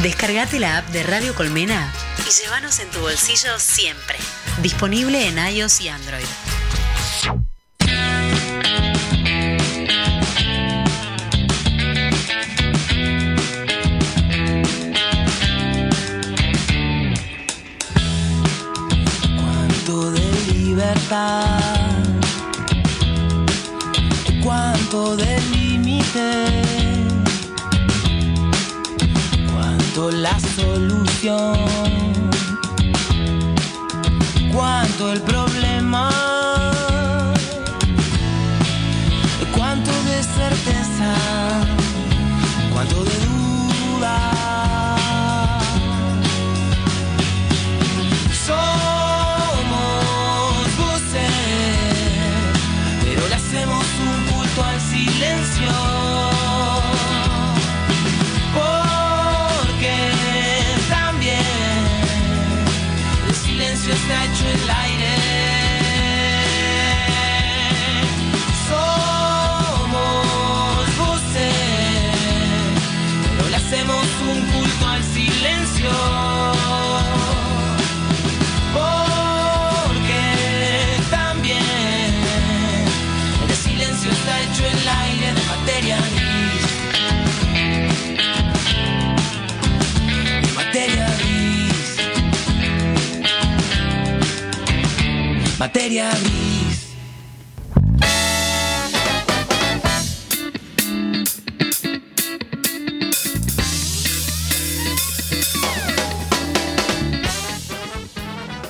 Descargate la app de Radio Colmena y llévanos en tu bolsillo siempre. Disponible en iOS y Android. Cuánto de libertad, cuánto de límite, cuánto la solución, cuánto el problema,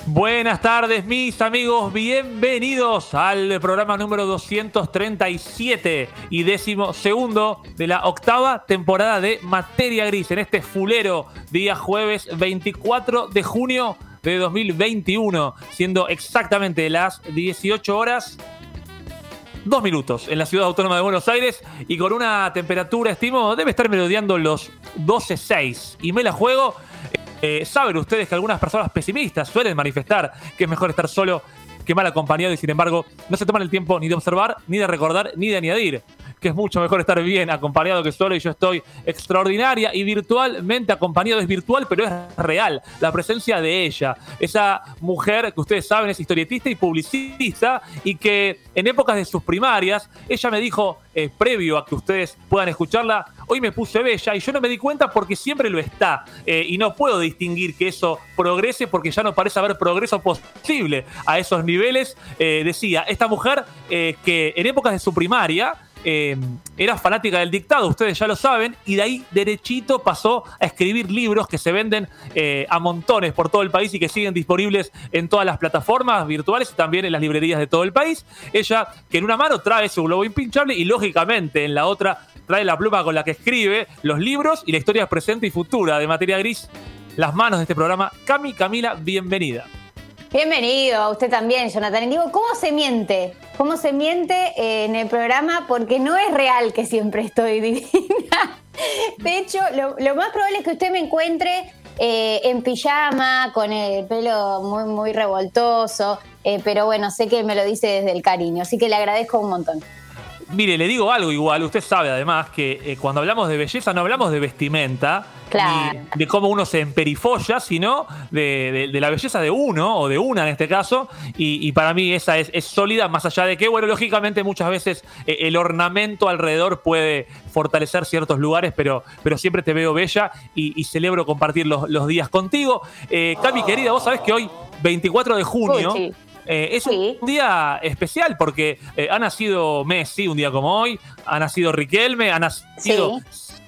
Buenas tardes, mis amigos. Bienvenidos al programa número 237 y décimo segundo de la octava temporada de Materia Gris en este fulero día jueves 24 de junio de 2021, siendo exactamente las 18 horas. Dos minutos en la ciudad autónoma de Buenos Aires y con una temperatura, estimo, debe estar merodeando los 12.6. Y me la juego eh, Saben ustedes que algunas personas pesimistas suelen manifestar que es mejor estar solo que mal acompañado y sin embargo no se toman el tiempo ni de observar, ni de recordar, ni de añadir que es mucho mejor estar bien acompañado que solo y yo estoy extraordinaria y virtualmente acompañado. Es virtual, pero es real. La presencia de ella, esa mujer que ustedes saben es historietista y publicista y que en épocas de sus primarias, ella me dijo, eh, previo a que ustedes puedan escucharla, hoy me puse bella y yo no me di cuenta porque siempre lo está eh, y no puedo distinguir que eso progrese porque ya no parece haber progreso posible a esos niveles. Eh, decía, esta mujer que en épocas de su primaria, eh, era fanática del dictado, ustedes ya lo saben, y de ahí derechito pasó a escribir libros que se venden eh, a montones por todo el país y que siguen disponibles en todas las plataformas virtuales y también en las librerías de todo el país. Ella, que en una mano trae su globo impinchable y lógicamente en la otra trae la pluma con la que escribe los libros y la historia presente y futura de Materia Gris. Las manos de este programa. Cami, Camila, bienvenida. Bienvenido a usted también, Jonathan. Y digo, ¿cómo se miente? ¿Cómo se miente eh, en el programa? Porque no es real que siempre estoy divina. De hecho, lo, más probable es que usted me encuentre eh, en pijama, con el pelo muy, muy revoltoso. eh, pero bueno, sé que me lo dice desde el cariño, así que le agradezco un montón. Mire, le digo algo igual, usted sabe además que eh, cuando hablamos de belleza no hablamos de vestimenta, Claro. ni de cómo uno se emperifolla, sino de, de- de la belleza de uno, o de una en este caso, y, y para mí esa es, es sólida, más allá de que, bueno, lógicamente muchas veces eh, el ornamento alrededor puede fortalecer ciertos lugares, pero, pero siempre te veo bella y, y celebro compartir los, los días contigo. Eh, Cami, querida, vos sabés que hoy, 24 de junio, Uy, sí. Eh, es Sí. un día especial porque eh, ha nacido Messi un día como hoy, ha nacido Riquelme, ha nacido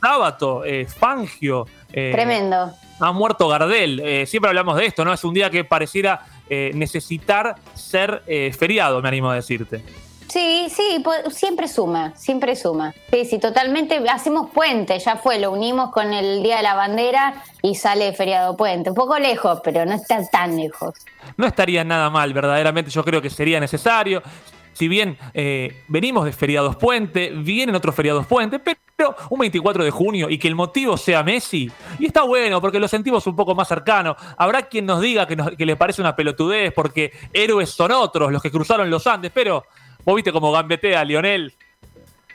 Sábato, eh, Fangio. eh, Tremendo. Ha muerto Gardel. Siempre hablamos de esto, ¿no? Es un día que pareciera eh, necesitar ser eh, feriado, me animo a decirte. Sí, sí, siempre suma, siempre suma. Sí, sí, totalmente. Hacemos puente, ya fue, lo unimos con el Día de la Bandera y sale feriado puente. Un poco lejos, pero no está tan lejos. No estaría nada mal, verdaderamente. Yo creo que sería necesario. Si bien eh, venimos de feriados puente, vienen otros feriados puente, pero un 24 de junio y que el motivo sea Messi, y está bueno porque lo sentimos un poco más cercano. Habrá quien nos diga que, nos- que le parece una pelotudez porque héroes son otros los que cruzaron los Andes, pero vos viste cómo gambetea Lionel.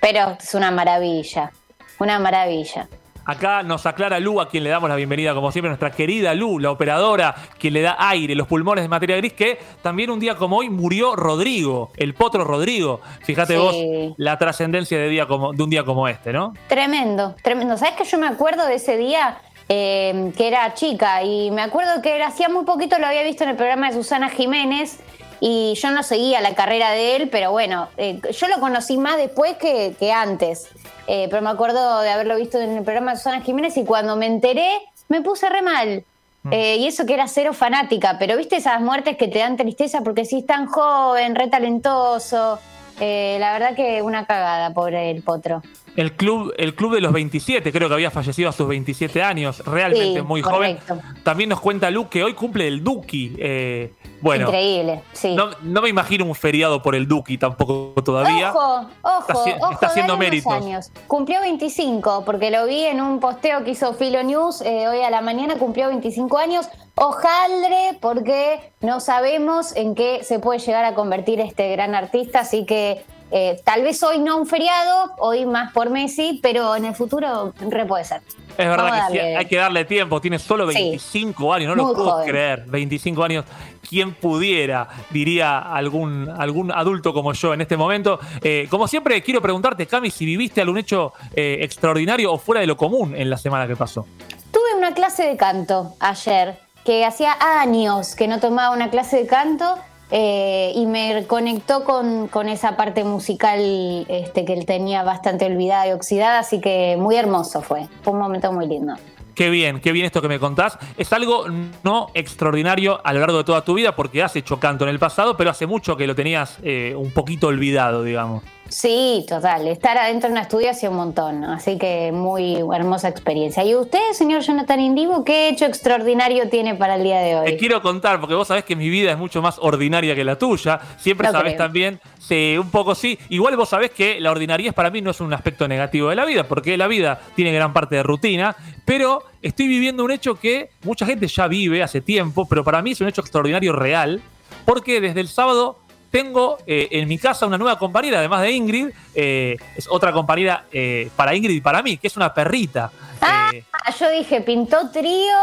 Pero es una maravilla, una maravilla. Acá nos aclara Lu, a quien le damos la bienvenida, como siempre, nuestra querida Lu, la operadora, quien le da aire, los pulmones de materia gris, que también un día como hoy murió Rodrigo, el potro Rodrigo. Fíjate Sí. vos la trascendencia de, día como, de un día como este, ¿no? Tremendo, tremendo. ¿Sabes que yo me acuerdo de ese día eh, que era chica? Y me acuerdo que era, hacía muy poquito lo había visto en el programa de Susana Jiménez y yo no seguía la carrera de él, pero bueno, eh, yo lo conocí más después que, que antes. Eh, pero me acuerdo de haberlo visto en el programa de Susana Jiménez y cuando me enteré me puse re mal. Eh, y eso que era cero fanática, pero viste esas muertes que te dan tristeza porque si es tan joven, re talentoso. La verdad que una cagada, pobre el potro. El club, el club de los 27, creo que había fallecido a sus 27 años, realmente Sí, muy correcto. joven. También nos cuenta Lu que hoy cumple el Duki. eh, bueno, Increíble, sí. no, no me imagino un feriado por el Duki tampoco todavía. Ojo, ojo, Está ojo, está haciendo méritos. años. Cumplió 25, porque lo vi en un posteo que hizo Filo News eh, hoy a la mañana, cumplió 25 años. Ojaldre, porque no sabemos en qué se puede llegar a convertir este gran artista, así que eh, tal vez hoy no un feriado, hoy más por Messi, pero en el futuro re puede ser. Es verdad Vamos que sí, hay que darle tiempo. Tiene solo Sí. 25 años, no lo puedo joven. creer. 25 años. ¿Quién pudiera? Diría algún, algún adulto como yo en este momento. Eh, como siempre, quiero preguntarte, Cami, si viviste algún hecho eh, extraordinario o fuera de lo común en la semana que pasó. Tuve una clase de canto ayer, que hacía años que no tomaba una clase de canto eh, y me conectó con, con esa parte musical este, que él tenía bastante olvidada y oxidada, así que muy hermoso fue. Fue un momento muy lindo. Qué bien, qué bien esto que me contás. Es algo no extraordinario a lo largo de toda tu vida porque has hecho canto en el pasado, pero hace mucho que lo tenías eh, un poquito olvidado, digamos. Sí, total. Estar adentro de un estudio hacía un montón, ¿no? así que muy hermosa experiencia. ¿Y usted, señor Jonathan Indivo, qué hecho extraordinario tiene para el día de hoy? Te quiero contar, porque vos sabés que mi vida es mucho más ordinaria que la tuya. Siempre Lo sabés creo. también, sí, un poco sí. Igual vos sabés que la ordinariedad para mí no es un aspecto negativo de la vida, porque la vida tiene gran parte de rutina, pero estoy viviendo un hecho que mucha gente ya vive hace tiempo, pero para mí es un hecho extraordinario real, porque desde el sábado tengo eh, en mi casa una nueva compañera, además de Ingrid, eh, es otra compañera eh, para Ingrid y para mí, que es una perrita. Ah, yo dije, pintó trío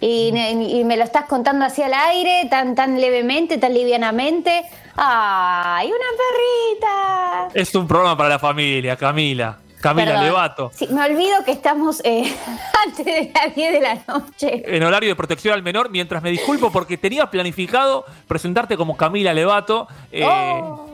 y, y me lo estás contando así al aire, tan, tan levemente, tan livianamente. ¡Ay, una perrita! es un programa para la familia, Camila. Camila Perdón. Levato. Sí, me olvido que estamos eh, antes de las 10 de la noche. en horario de protección al menor, mientras me disculpo porque tenía planificado presentarte como Camila Levato, eh, Oh.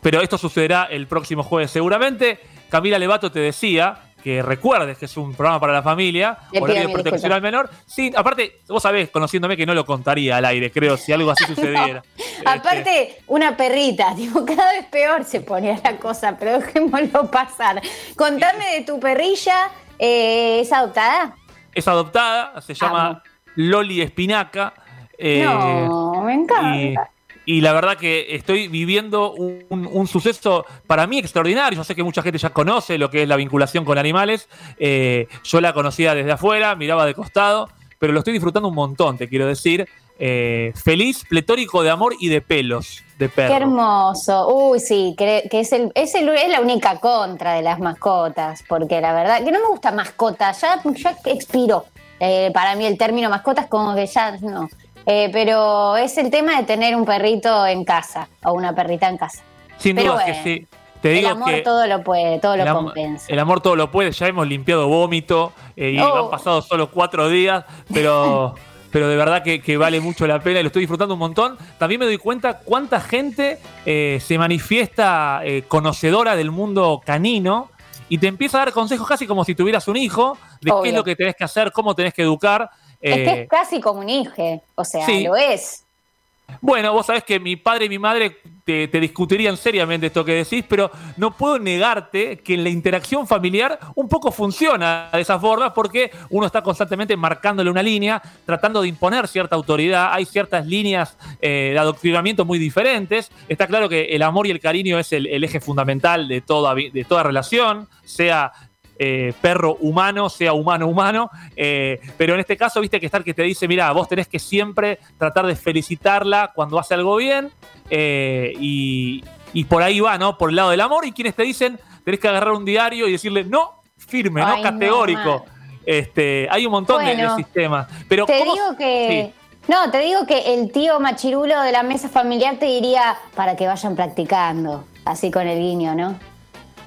pero esto sucederá el próximo jueves seguramente. Camila Levato te decía que recuerdes que es un programa para la familia, horario de protección al menor. Sí, aparte, vos sabés, conociéndome, que no lo contaría al aire, creo, si algo así sucediera. Este, Aparte, una perrita, tipo, cada vez peor se ponía la cosa, pero dejémoslo pasar. Contame de tu perrilla, eh, ¿es adoptada? es adoptada, se llama Amo. Loli Espinaca. eh, no, me encanta. Y, y la verdad que estoy viviendo un, un- suceso para mí extraordinario. Yo sé que mucha gente ya conoce lo que es la vinculación con animales. Eh, yo la conocía desde afuera, miraba de costado, pero lo estoy disfrutando un montón, te quiero decir. Eh, feliz, pletórico de amor y de pelos de perro. Qué hermoso. Uy, sí, que, que es, el, es, el- es la única contra de las mascotas, porque la verdad que no me gusta mascota, ya, ya expiró. Eh, para mí el término mascota es como que ya no. Eh, pero es el tema de tener un perrito en casa o una perrita en casa. Sin pero duda que bueno, sí. Te el amor que todo lo puede, todo lo el, compensa. el amor todo lo puede. Ya hemos limpiado vómito eh, y Oh. han pasado solo cuatro días, pero, pero de verdad que, que vale mucho la pena y lo estoy disfrutando un montón. También me doy cuenta cuánta gente eh, se manifiesta eh, conocedora del mundo canino y te empieza a dar consejos casi como si tuvieras un hijo de qué es lo que tenés que hacer, cómo tenés que educar. Es que Eh, es casi como un hijo, o sea, sí. lo es. Bueno, vos sabés que mi padre y mi madre te, te discutirían seriamente esto que decís, pero no puedo negarte que en la interacción familiar un poco funciona de esa forma porque uno está constantemente marcándole una línea, tratando de imponer cierta autoridad. Hay ciertas líneas eh, de adoctrinamiento muy diferentes. Está claro que el amor y el cariño es el, el eje fundamental de toda, de toda relación, sea eh, perro humano, sea humano humano, eh, pero en este caso, viste que está el que te dice, mira, vos tenés que siempre tratar de felicitarla cuando hace algo bien, eh, y, y por ahí va, ¿no? Por el lado del amor, y quienes te dicen, tenés que agarrar un diario y decirle, no, firme, Ay, no no, categórico. Este, hay un montón de- sistemas. Pero Te ¿cómo- digo que. Sí. No, te digo que el tío machirulo de la mesa familiar te diría para que vayan practicando. Así con el guiño, ¿no?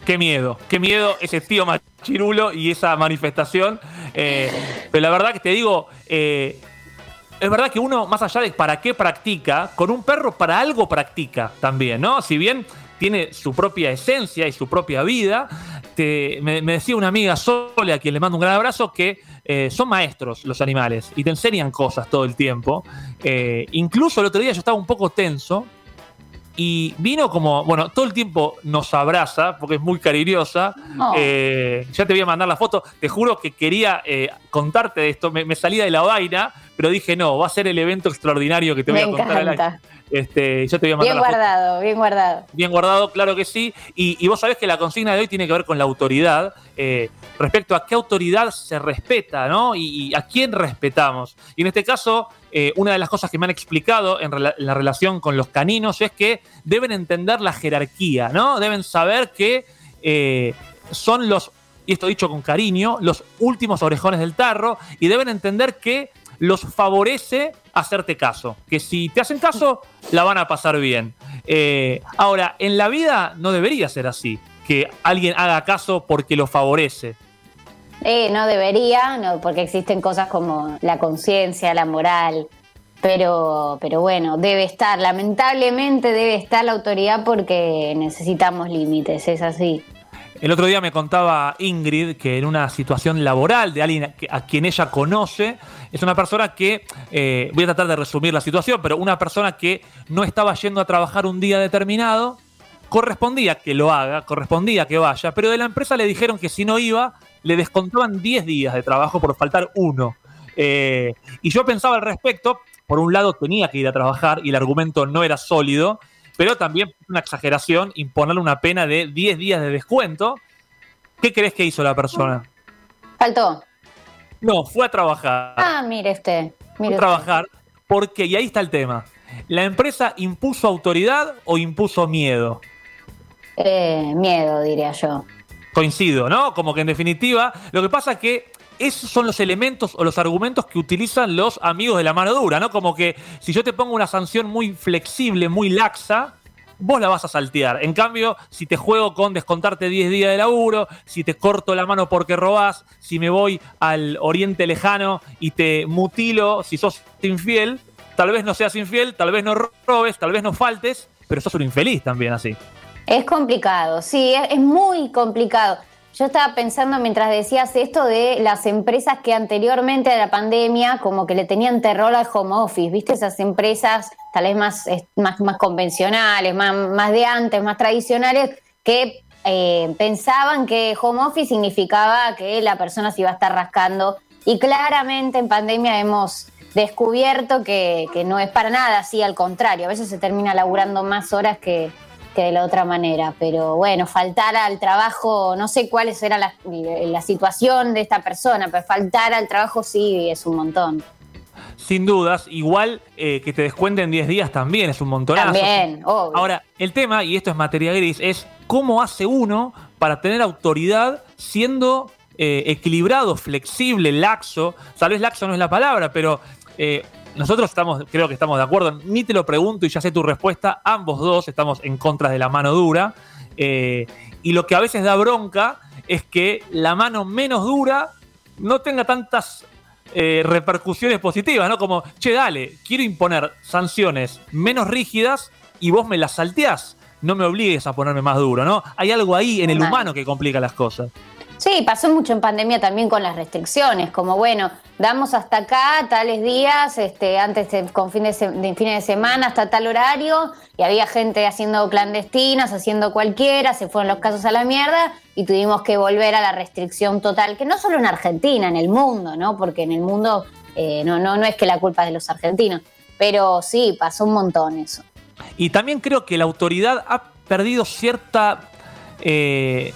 Qué miedo, qué miedo ese tío machirulo y esa manifestación. Eh, pero la verdad que te digo, eh, es verdad que uno, más allá de para qué practica, con un perro para algo practica también, ¿no? Si bien tiene su propia esencia y su propia vida, te- me, decía una amiga Sole, a quien le mando un gran abrazo, que eh, son maestros los animales y te enseñan cosas todo el tiempo. Incluso el otro día yo estaba un poco tenso y vino como, bueno, todo el tiempo nos abraza porque es muy cariñosa. Oh. Eh, ya te voy a mandar la foto. Te juro que quería eh, contarte de esto. Me, me salía de la vaina, pero dije, no, va a ser el evento extraordinario que te voy Me a contar. encanta. Este, ya te voy a mandar Bien la foto. guardado, bien guardado. Bien guardado, claro que sí. Y, y vos sabés que la consigna de hoy tiene que ver con la autoridad, eh, respecto a qué autoridad se respeta, ¿no? Y, y a quién respetamos. Y en este caso, eh, una de las cosas que me han explicado en, la relación con los caninos es que deben entender la jerarquía, ¿no? Deben saber que eh, son los, y esto dicho con cariño, los últimos orejones del tarro, y deben entender que los favorece hacerte caso. Que si te hacen caso, la van a pasar bien. Eh, ahora, en la vida no debería ser así. Que alguien haga caso porque lo favorece. Eh, no debería, no, porque existen cosas como la conciencia, la moral. Pero, pero bueno, debe estar, lamentablemente debe estar la autoridad porque necesitamos límites, es así. El otro día me contaba Ingrid que en una situación laboral de alguien a quien ella conoce, es una persona que, eh, voy a tratar de resumir la situación, pero una persona que no estaba yendo a trabajar un día determinado, correspondía que lo haga, correspondía que vaya, pero de la empresa le dijeron que si no iba, le descontaban 10 días de trabajo por faltar uno. Eh, y yo pensaba al respecto, por un lado tenía que ir a trabajar y el argumento no era sólido, pero también una exageración imponerle una pena de 10 días de descuento. ¿Qué crees que hizo la persona? Faltó. No, fue a trabajar. Ah, mire usted. fue Mire a usted. trabajar porque, y ahí está el tema, ¿la empresa impuso autoridad o impuso miedo? Eh, miedo, diría yo. Coincido, ¿no? Como que en definitiva, lo que pasa es que esos son los elementos o los argumentos que utilizan los amigos de la mano dura, ¿no? Como que si yo te pongo una sanción muy flexible, muy laxa, vos la vas a saltear. En cambio, si te juego con descontarte 10 días de laburo, si te corto la mano porque robás, si me voy al oriente lejano y te mutilo, si sos infiel, tal vez no seas infiel, tal vez no robes, tal vez no faltes, pero sos un infeliz también así. Es complicado, sí, es, es muy complicado. Yo estaba pensando mientras decías esto de las empresas que anteriormente a la pandemia como que le tenían terror al home office, ¿viste? Esas empresas tal vez más, más, más convencionales, más, más de antes, más tradicionales, que eh, pensaban que home office significaba que la persona se iba a estar rascando. Y claramente en pandemia hemos descubierto que, que no es para nada así, al contrario, a veces se termina laburando más horas que, que de la otra manera. Pero bueno, faltar al trabajo, no sé cuál será la, la situación de esta persona, pero faltar al trabajo sí es un montón. Sin dudas, igual eh, que te descuenten 10 días también es un montonazo. También, obvio. Ahora, el tema, y esto es materia gris, es cómo hace uno para tener autoridad siendo eh, equilibrado, flexible, laxo. Tal vez laxo no es la palabra, pero eh, nosotros estamos, creo que estamos de acuerdo. Ni te lo pregunto y ya sé tu respuesta. Ambos dos estamos en contra de la mano dura. Eh, y lo que a veces da bronca es que la mano menos dura no tenga tantas eh, repercusiones positivas, ¿no? Como, che, dale, quiero imponer sanciones menos rígidas y vos me las salteás. No me obligues a ponerme más duro, ¿no? Hay algo ahí en el humano que complica las cosas. Sí, pasó mucho en pandemia también con las restricciones, como bueno, damos hasta acá tales días, este, antes de, con fin de, de fines de semana hasta tal horario, y había gente haciendo clandestinas, haciendo cualquiera, se fueron los casos a la mierda y tuvimos que volver a la restricción total, que no solo en Argentina, en el mundo, ¿no? Porque en el mundo eh, no, no, no es que la culpa es de los argentinos, pero sí, pasó un montón eso. Y también creo que la autoridad ha perdido cierta. eh,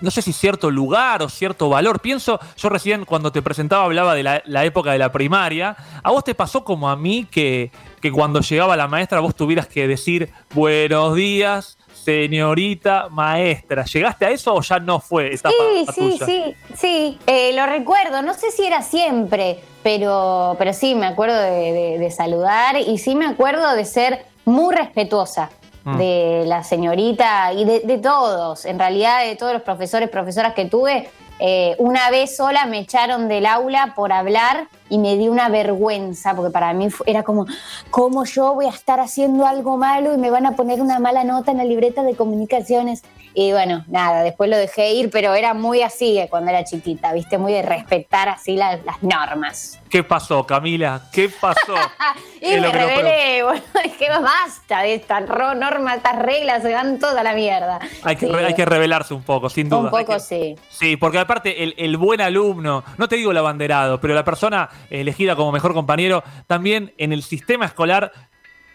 no sé si cierto lugar o cierto valor. Pienso, yo recién cuando te presentaba hablaba de la, la época de la primaria. ¿A vos te pasó como a mí que, que cuando llegaba la maestra vos tuvieras que decir buenos días, señorita maestra. ¿Llegaste a eso o ya no fue esa Sí, sí, sí, sí, eh, lo recuerdo. No sé si era siempre, pero, pero sí, me acuerdo de, saludar y sí me acuerdo de ser muy respetuosa mm. de la señorita y de, todos, en realidad de todos los profesores, profesoras que tuve, eh, una vez sola me echaron del aula por hablar y me di una vergüenza, porque para mí era como, ¿cómo yo voy a estar haciendo algo malo y me van a poner una mala nota en la libreta de comunicaciones? Y bueno, nada, después lo dejé ir, pero era muy así cuando era chiquita, ¿viste? Muy de respetar así las, normas. ¿Qué pasó, Camila? ¿Qué pasó? y me rebelé, bueno, dije, basta de estas normas, estas reglas, se dan toda la mierda. Hay que, hay que rebelarse un poco, sin duda. Un poco, sí. Sí, porque aparte el, el buen alumno, no te digo el abanderado, pero la persona elegida como mejor compañero, también en el sistema escolar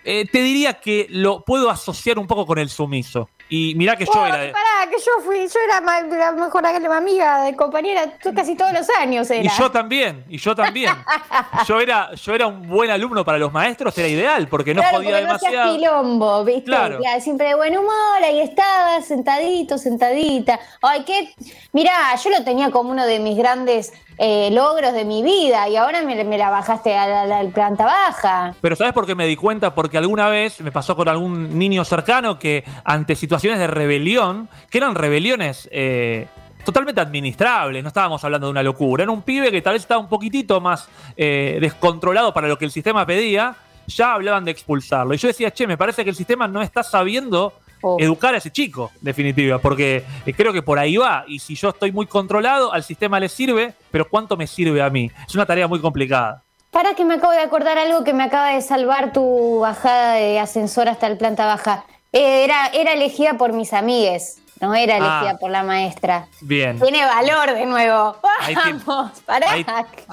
eh, te diría que lo puedo asociar un poco con el sumiso. Y mirá que yo era. Pará, que yo fui, yo era la mejor amiga de compañera casi todos los años. Era. Y yo también, y yo también. yo era, yo era un buen alumno para los maestros, era ideal, porque no podía demasiado. No quilombo, ¿viste? Claro. Siempre de buen humor, ahí estaba, sentadito, sentadita. Ay, qué. Mirá, yo lo tenía como uno de mis grandes eh, logros de mi vida y ahora me, la bajaste a la, planta baja. Pero ¿sabes por qué me di cuenta? Porque alguna vez me pasó con algún niño cercano que ante situaciones de rebelión, que eran rebeliones eh, totalmente administrables, no estábamos hablando de una locura, era un pibe que tal vez estaba un poquitito más eh, descontrolado para lo que el sistema pedía, ya hablaban de expulsarlo. Y yo decía, che, me parece que el sistema no está sabiendo educar a ese chico, definitiva, porque eh, creo que por ahí va. Y si yo estoy muy controlado, al sistema le sirve, pero ¿cuánto me sirve a mí? Es una tarea muy complicada. Para que me acabo de acordar algo que me acaba de salvar tu bajada de ascensor hasta el planta baja. Eh, era, era elegida por mis amigues no era elegida ah. por la maestra. Bien. Tiene valor de nuevo. Vamos, pará.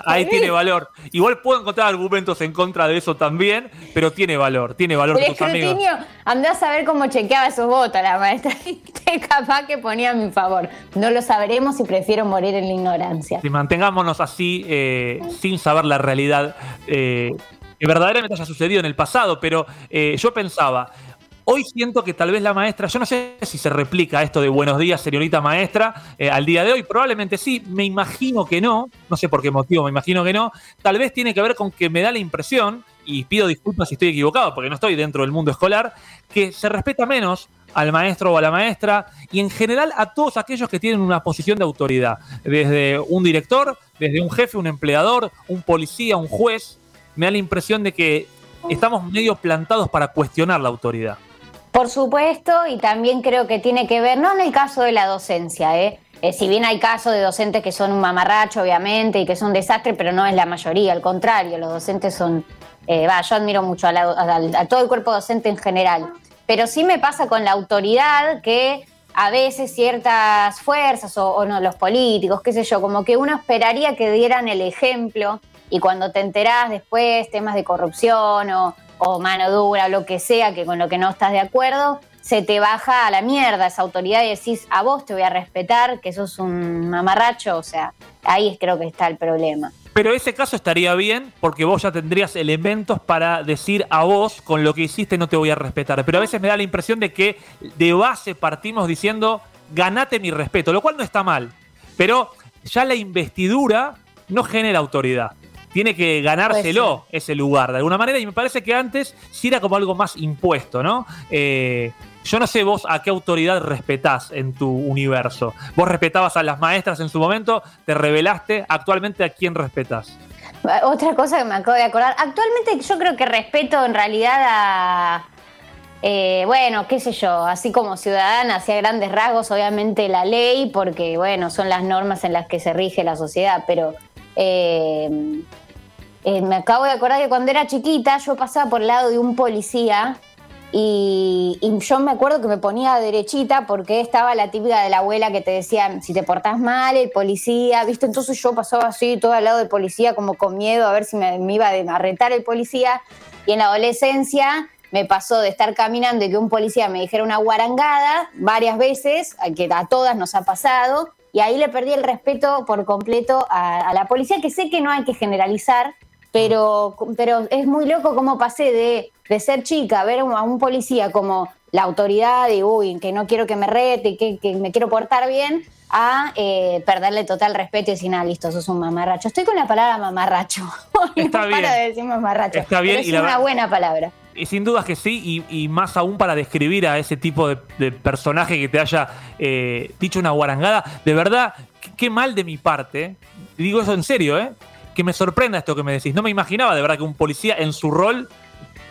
Ahí, tiene valor. Igual puedo encontrar argumentos en contra de eso también, pero tiene valor, tiene valor tus escrutinio, andás a ver cómo chequeaba esos votos la maestra. Capaz que ponía a mi favor. No lo sabremos y prefiero morir en la ignorancia. Si mantengámonos así, eh, sin saber la realidad eh, que verdaderamente haya sucedido en el pasado, pero eh, yo pensaba, Hoy siento que tal vez la maestra, yo no sé si se replica esto de buenos días, señorita maestra, eh, al día de hoy, probablemente sí, me imagino que no, no sé por qué motivo, me imagino que no, tal vez tiene que ver con que me da la impresión, y pido disculpas si estoy equivocado, porque no estoy dentro del mundo escolar, que se respeta menos al maestro o a la maestra y en general a todos aquellos que tienen una posición de autoridad, desde un director, desde un jefe, un empleador, un policía, un juez, me da la impresión de que estamos medio plantados para cuestionar la autoridad. Por supuesto, y también creo que tiene que ver, no en el caso de la docencia, ¿eh? eh si bien hay casos de docentes que son un mamarracho, obviamente, y que son desastres, pero no es la mayoría, al contrario, los docentes son, eh, va, yo admiro mucho a, todo el cuerpo docente en general, pero sí me pasa con la autoridad que a veces ciertas fuerzas o, o no, los políticos, qué sé yo, como que uno esperaría que dieran el ejemplo y cuando te enterás después temas de corrupción o o mano dura, lo que sea, que con lo que no estás de acuerdo, se te baja a la mierda esa autoridad y decís, a vos te voy a respetar, que sos un mamarracho, o sea, ahí creo que está el problema. Pero ese caso estaría bien porque vos ya tendrías elementos para decir a vos con lo que hiciste no te voy a respetar. Pero a veces me da la impresión de que de base partimos diciendo ganate mi respeto, lo cual no está mal. Pero ya la investidura no genera autoridad tiene que ganárselo ese lugar de alguna manera. Y me parece que antes sí era como algo más impuesto, ¿no? Eh, yo no sé vos a qué autoridad respetás en tu universo. Vos respetabas a las maestras en su momento, te revelaste. Actualmente, ¿a quién respetas? Otra cosa que me acabo de acordar. Actualmente yo creo que respeto en realidad a... Eh, bueno, qué sé yo, así como ciudadana, hacia grandes rasgos, obviamente la ley, porque bueno, son las normas en las que se rige la sociedad, pero eh, eh, me acabo de acordar que cuando era chiquita yo pasaba por el lado de un policía y, yo me acuerdo que me ponía derechita porque estaba la típica de la abuela que te decía, si te portás mal, el policía, ¿viste? Entonces yo pasaba así todo al lado del policía como con miedo a ver si me, iba a arretar el policía. Y en la adolescencia me pasó de estar caminando y que un policía me dijera una guarangada varias veces, que a todas nos ha pasado, y ahí le perdí el respeto por completo a la policía, que sé que no hay que generalizar, pero, pero es muy loco cómo pasé de, ser chica a ver a un policía como la autoridad y uy, que no quiero que me rete que, que me quiero portar bien, a eh, perderle total respeto y decir, ah, listo, sos un mamarracho. Estoy con la palabra mamarracho. Está no bien. para de decir mamarracho. Está bien, pero es y la una buena palabra. Y sin dudas que sí, y, y más aún para describir a ese tipo de, de personaje que te haya eh, dicho una guarangada. De verdad, qué, mal de mi parte, digo eso en serio, ¿eh? que me sorprenda esto que me decís. No me imaginaba de verdad que un policía en su rol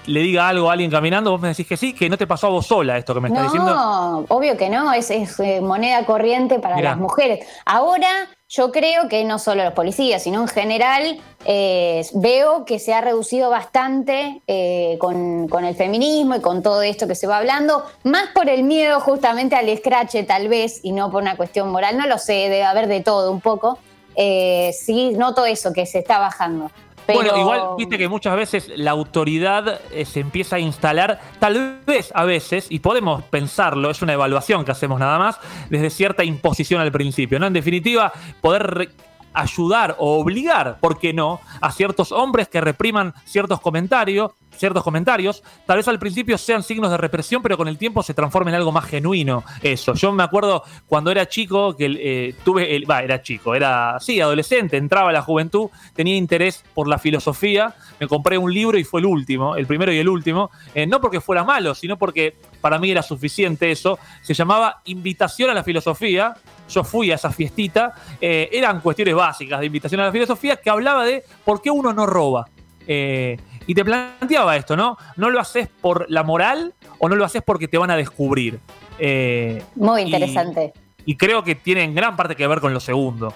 le diga algo a alguien caminando, vos me decís que sí, que no te pasó a vos sola esto que me estás diciendo. No, obvio que no, es, es, eh, moneda corriente para Mirá. las mujeres. Ahora yo creo que no solo los policías, sino en general eh, veo que se ha reducido bastante eh, con, el feminismo y con todo esto que se va hablando, más por el miedo justamente al escrache tal vez y no por una cuestión moral, no lo sé, debe haber de todo un poco. Eh, sí, noto eso, que se está bajando. Pero... Bueno, igual viste que muchas veces la autoridad eh, se empieza a instalar, tal vez a veces, y podemos pensarlo, es una evaluación que hacemos nada más, desde cierta imposición al principio, ¿no? En definitiva, poder ayudar o obligar, ¿por qué no?, a ciertos hombres que repriman ciertos comentarios, ciertos comentarios, tal vez al principio sean signos de represión, pero con el tiempo se transforma en algo más genuino. Eso. Yo me acuerdo cuando era chico, que eh, tuve, el, va, era chico, era, sí, adolescente, entraba a la juventud, tenía interés por la filosofía, me compré un libro y fue el último, el primero y el último, eh, no porque fuera malo, sino porque para mí era suficiente eso. Se llamaba Invitación a la Filosofía. Yo fui a esa fiestita. eh, eran cuestiones básicas de invitación a la filosofía que hablaba de por qué uno no roba. Eh, y te planteaba esto, ¿no? No lo haces por la moral o no lo haces porque te van a descubrir. Eh, Muy y- interesante. Y, creo que tiene en gran parte que ver con lo segundo.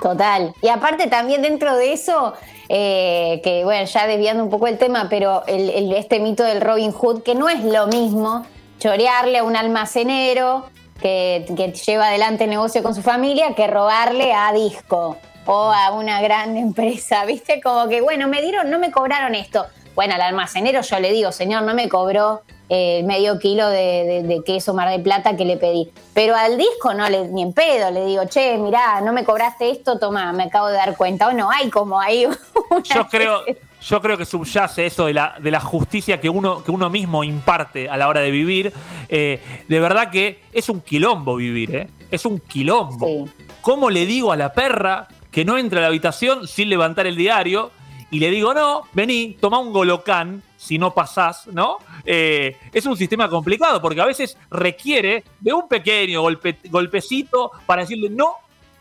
Total. Y aparte también dentro de eso, eh, que bueno, ya desviando un poco el tema, pero el- el- este mito del Robin Hood, que no es lo mismo chorearle a un almacenero que, que lleva adelante el negocio con su familia que robarle a Disco o a una gran empresa, ¿viste? Como que, bueno, me dieron, no me cobraron esto. Bueno, al almacenero yo le digo, señor, no me cobró eh, medio kilo de, de- de queso Mar de Plata que le pedí. Pero al disco no le, ni en pedo, le digo, che, mirá, no me cobraste esto, toma, me acabo de dar cuenta. O no, hay como ahí Yo creo, yo creo que subyace eso de la, de la justicia que uno, que uno mismo imparte a la hora de vivir. Eh, de verdad que es un quilombo vivir, ¿eh? Es un quilombo. Sí. ¿Cómo le digo a la perra que no entre a la habitación sin levantar el diario? Y le digo, no, vení, toma un golocán si no pasás, ¿no? Eh, es un sistema complicado porque a veces requiere de un pequeño golpe- golpecito para decirle no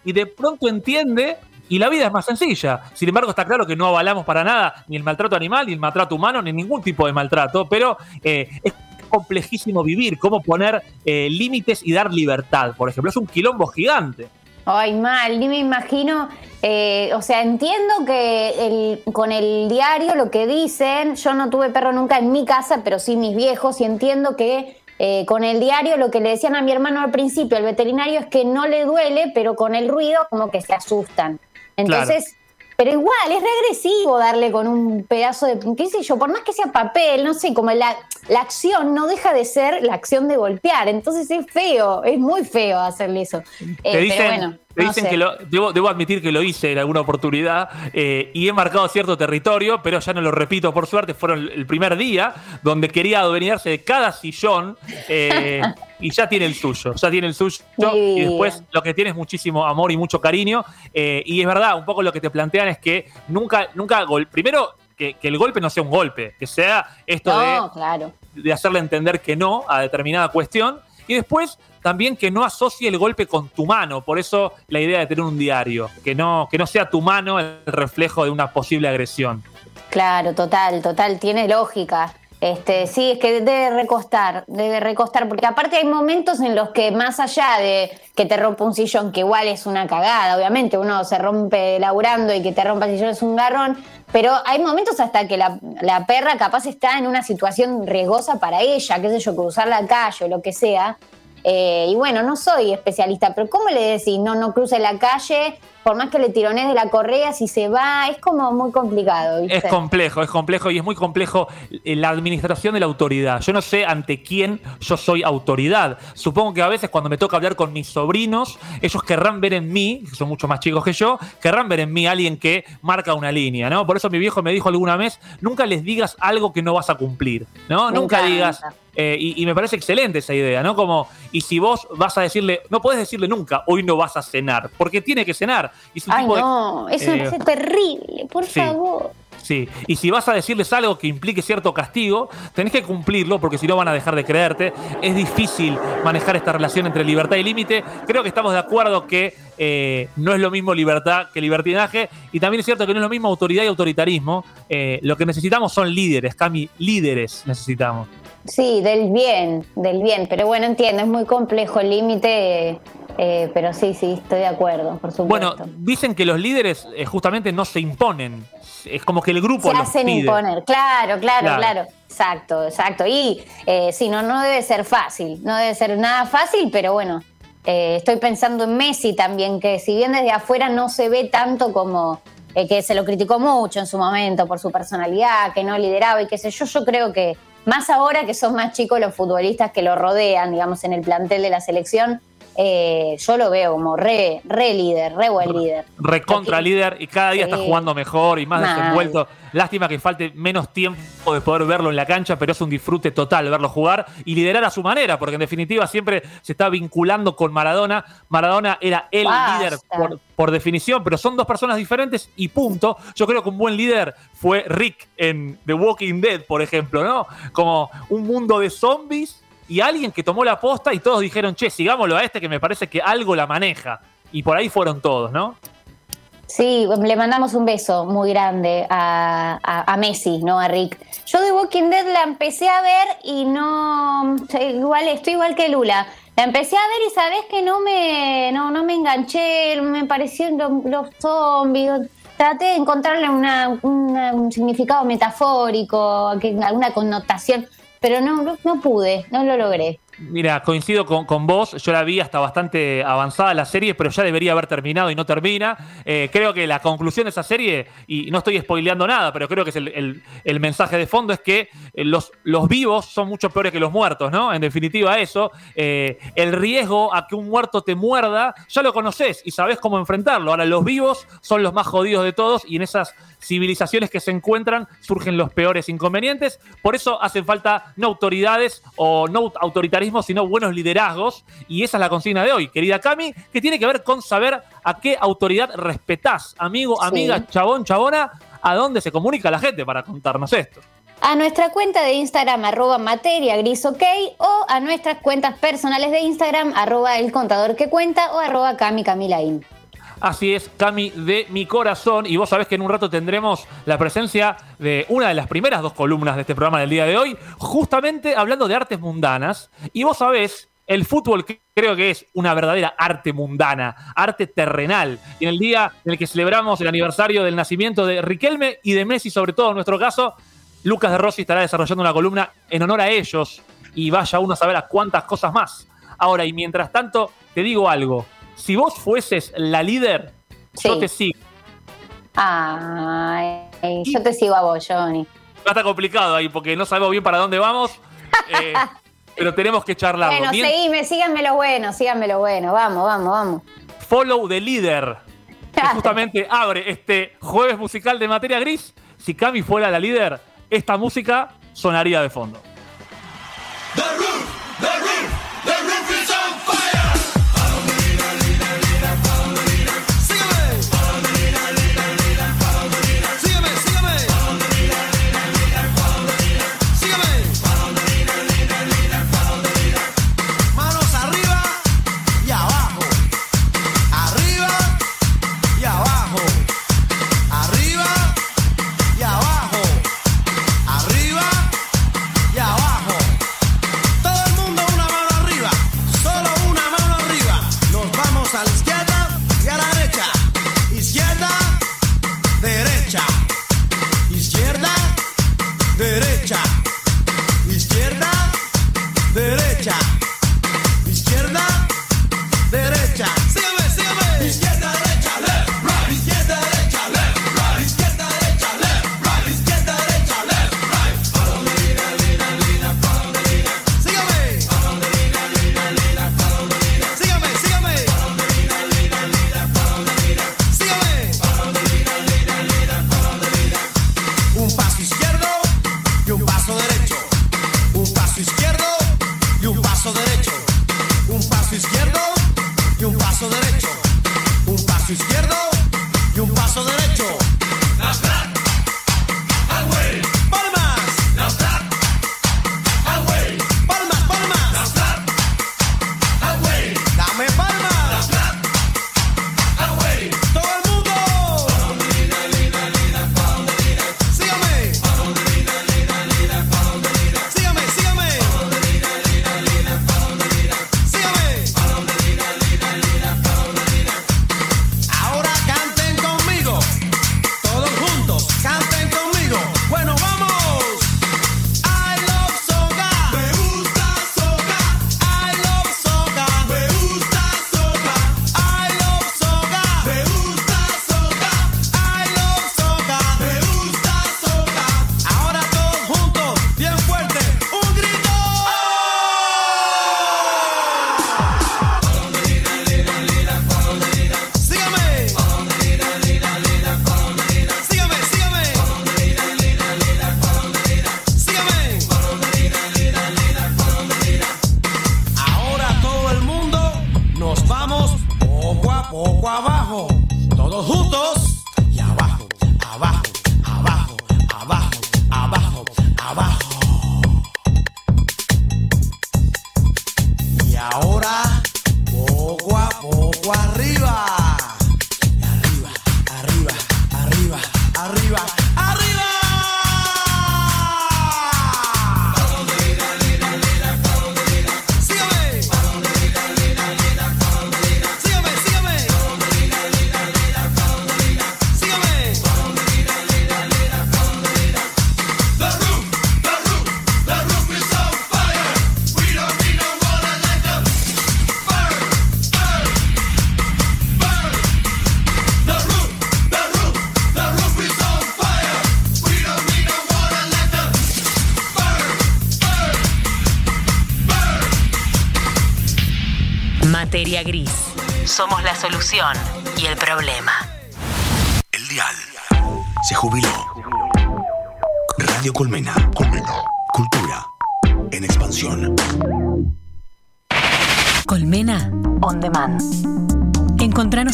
y de pronto entiende y la vida es más sencilla. Sin embargo, está claro que no avalamos para nada ni el maltrato animal, ni el maltrato humano, ni ningún tipo de maltrato, pero eh, es complejísimo vivir, cómo poner eh, límites y dar libertad, por ejemplo. Es un quilombo gigante. Ay, mal, ni me imagino. eh, o sea, entiendo que con el diario lo que dicen, yo no tuve perro nunca en mi casa, pero sí mis viejos, y entiendo que eh, con el diario lo que le decían a mi hermano al principio, el veterinario, es que no le duele, pero con el ruido como que se asustan. Entonces, pero igual, es regresivo darle con un pedazo de, qué sé yo, por más que sea papel, no sé, como la, la acción no deja de ser la acción de golpear. Entonces es feo, es muy feo hacerle eso. Eh, dicen, pero bueno, no dicen sé. que lo, debo, debo admitir que lo hice en alguna oportunidad eh, y he marcado cierto territorio, pero ya no lo repito por suerte, fueron el, primer día donde quería adueñarse de cada sillón eh, y ya tiene el suyo, ya tiene el suyo y después lo que tiene es muchísimo amor y mucho cariño eh, y es verdad, un poco lo que te plantean es que nunca, nunca, gol- primero que, que el golpe no sea un golpe, que sea esto de claro. de hacerle entender que no a determinada cuestión. Y después también que no asocie el golpe con tu mano. Por eso la idea de tener un diario. Que no, que no sea tu mano el reflejo de una posible agresión. Claro, total, total, tiene lógica. Este, sí, es que debe recostar, debe recostar, porque aparte hay momentos en los que más allá de que te rompa un sillón, que igual es una cagada, obviamente uno se rompe laburando y que te rompa el sillón es un garrón, pero hay momentos hasta que la, la perra capaz está en una situación riesgosa para ella, qué sé yo, cruzar la calle o lo que sea, Eh, y bueno, no soy especialista, pero ¿cómo le decís? No, no cruce la calle, por más que le tirones de la correa, si se va, es como muy complicado. ¿viste? Es complejo, es complejo y es muy complejo eh, la administración de la autoridad. Yo no sé ante quién yo soy autoridad. Supongo que a veces cuando me toca hablar con mis sobrinos, ellos querrán ver en mí, que son mucho más chicos que yo, querrán ver en mí alguien que marca una línea, ¿no? Por eso mi viejo me dijo alguna vez, nunca les digas algo que no vas a cumplir, ¿no? Me nunca encanta. digas... eh, y, y me parece excelente esa idea, ¿no? Como, y si vos vas a decirle, no puedes decirle nunca, hoy no vas a cenar, porque tiene que cenar. Y es un Ay, tipo de- no, eso eh, me parece terrible, por sí. favor. Sí, y si vas a decirles algo que implique cierto castigo, tenés que cumplirlo porque si no van a dejar de creerte. Es difícil manejar esta relación entre libertad y límite. Creo que estamos de acuerdo que eh, no es lo mismo libertad que libertinaje y también es cierto que no es lo mismo autoridad y autoritarismo. Eh, lo que necesitamos son líderes, Cami, líderes necesitamos. Sí, del bien, del bien. Pero bueno, entiendo, es muy complejo el límite, eh, pero sí, sí, estoy de acuerdo, por Bueno, supuesto. dicen que los líderes eh, justamente no se imponen. Es como que el grupo Se los hacen pide. imponer, claro, claro, Claro. claro. Exacto, exacto. Y eh, sí, no, no debe ser fácil, no debe ser nada fácil, pero bueno, eh, estoy pensando en Messi también, que si bien desde afuera no se ve tanto como eh, que se lo criticó mucho en su momento por su personalidad, que no lideraba y qué sé yo, yo creo que más ahora que son más chicos los futbolistas que lo rodean, digamos, en el plantel de la selección, eh, yo lo veo como re, re líder, re buen líder. recontra Lo que- líder y cada día Sí. está jugando mejor y más Mal. desenvuelto. Lástima que falte menos tiempo de poder verlo en la cancha, pero es un disfrute total verlo jugar y liderar a su manera, porque en definitiva siempre se está vinculando con Maradona. Maradona era el Basta. líder por, por definición, pero son dos personas diferentes y punto. Yo creo que un buen líder fue Rick en The Walking Dead, por ejemplo, ¿no? Como un mundo de zombies y alguien que tomó la posta y todos dijeron, che, sigámoslo a este que me parece que algo la maneja. Y por ahí fueron todos, ¿no? Sí, le mandamos un beso muy grande a, a- Messi, no a Rick. Yo de Walking Dead la empecé a ver y no. Igual, estoy igual que Lula. La empecé a ver y sabes que no me, no, no me enganché, me parecieron los, zombies. Traté de encontrarle una- un significado metafórico, alguna connotación, pero no, no, pude, no lo logré. Mira, coincido con, con vos. Yo la vi hasta bastante avanzada la serie, pero ya debería haber terminado y no termina. Eh, creo que la conclusión de esa serie, y no estoy spoileando nada, pero creo que es el, el- el mensaje de fondo, es que eh, los, los vivos son mucho peores que los muertos, ¿no? En definitiva, eso. eh, el riesgo a que un muerto te muerda, ya lo conoces y sabes cómo enfrentarlo. Ahora, los vivos son los más jodidos de todos y en esas civilizaciones que se encuentran surgen los peores inconvenientes. Por eso hacen falta no autoridades o no autoritarismo, sino buenos liderazgos. Y esa es la consigna de hoy, querida Cami, que tiene que ver con saber a qué autoridad respetás. Amigo, Sí. amiga, chabón, chabona, a dónde se comunica la gente para contarnos esto. a nuestra cuenta de Instagram arroba materia gris ok o a nuestras cuentas personales de Instagram arroba el contador que cuenta o arroba Cami Camilaín. Así es, Cami de mi corazón. Y vos sabés que en un rato tendremos la presencia de una de las primeras dos columnas de este programa del día de hoy, justamente hablando de artes mundanas. Y vos sabés, el fútbol creo que es una verdadera arte mundana, arte terrenal. Y en el día en el que celebramos el aniversario del nacimiento de Riquelme y de Messi, sobre todo en nuestro caso, Lucas de Rossi estará desarrollando una columna en honor a ellos. Y vaya uno a saber a cuántas cosas más. Ahora, y mientras tanto, te digo algo. Si vos fueses la líder, yo te sigo. Ay, yo te sigo a vos, Johnny. Va a estar complicado ahí porque no sabemos bien para dónde vamos. eh, pero tenemos que charlarlo. Bueno, Bien, seguime, síganme lo bueno, síganme lo bueno. Vamos, vamos, vamos. follow the leader. Que justamente abre este jueves musical de materia gris. Si Cami fuera la líder, esta música sonaría de fondo.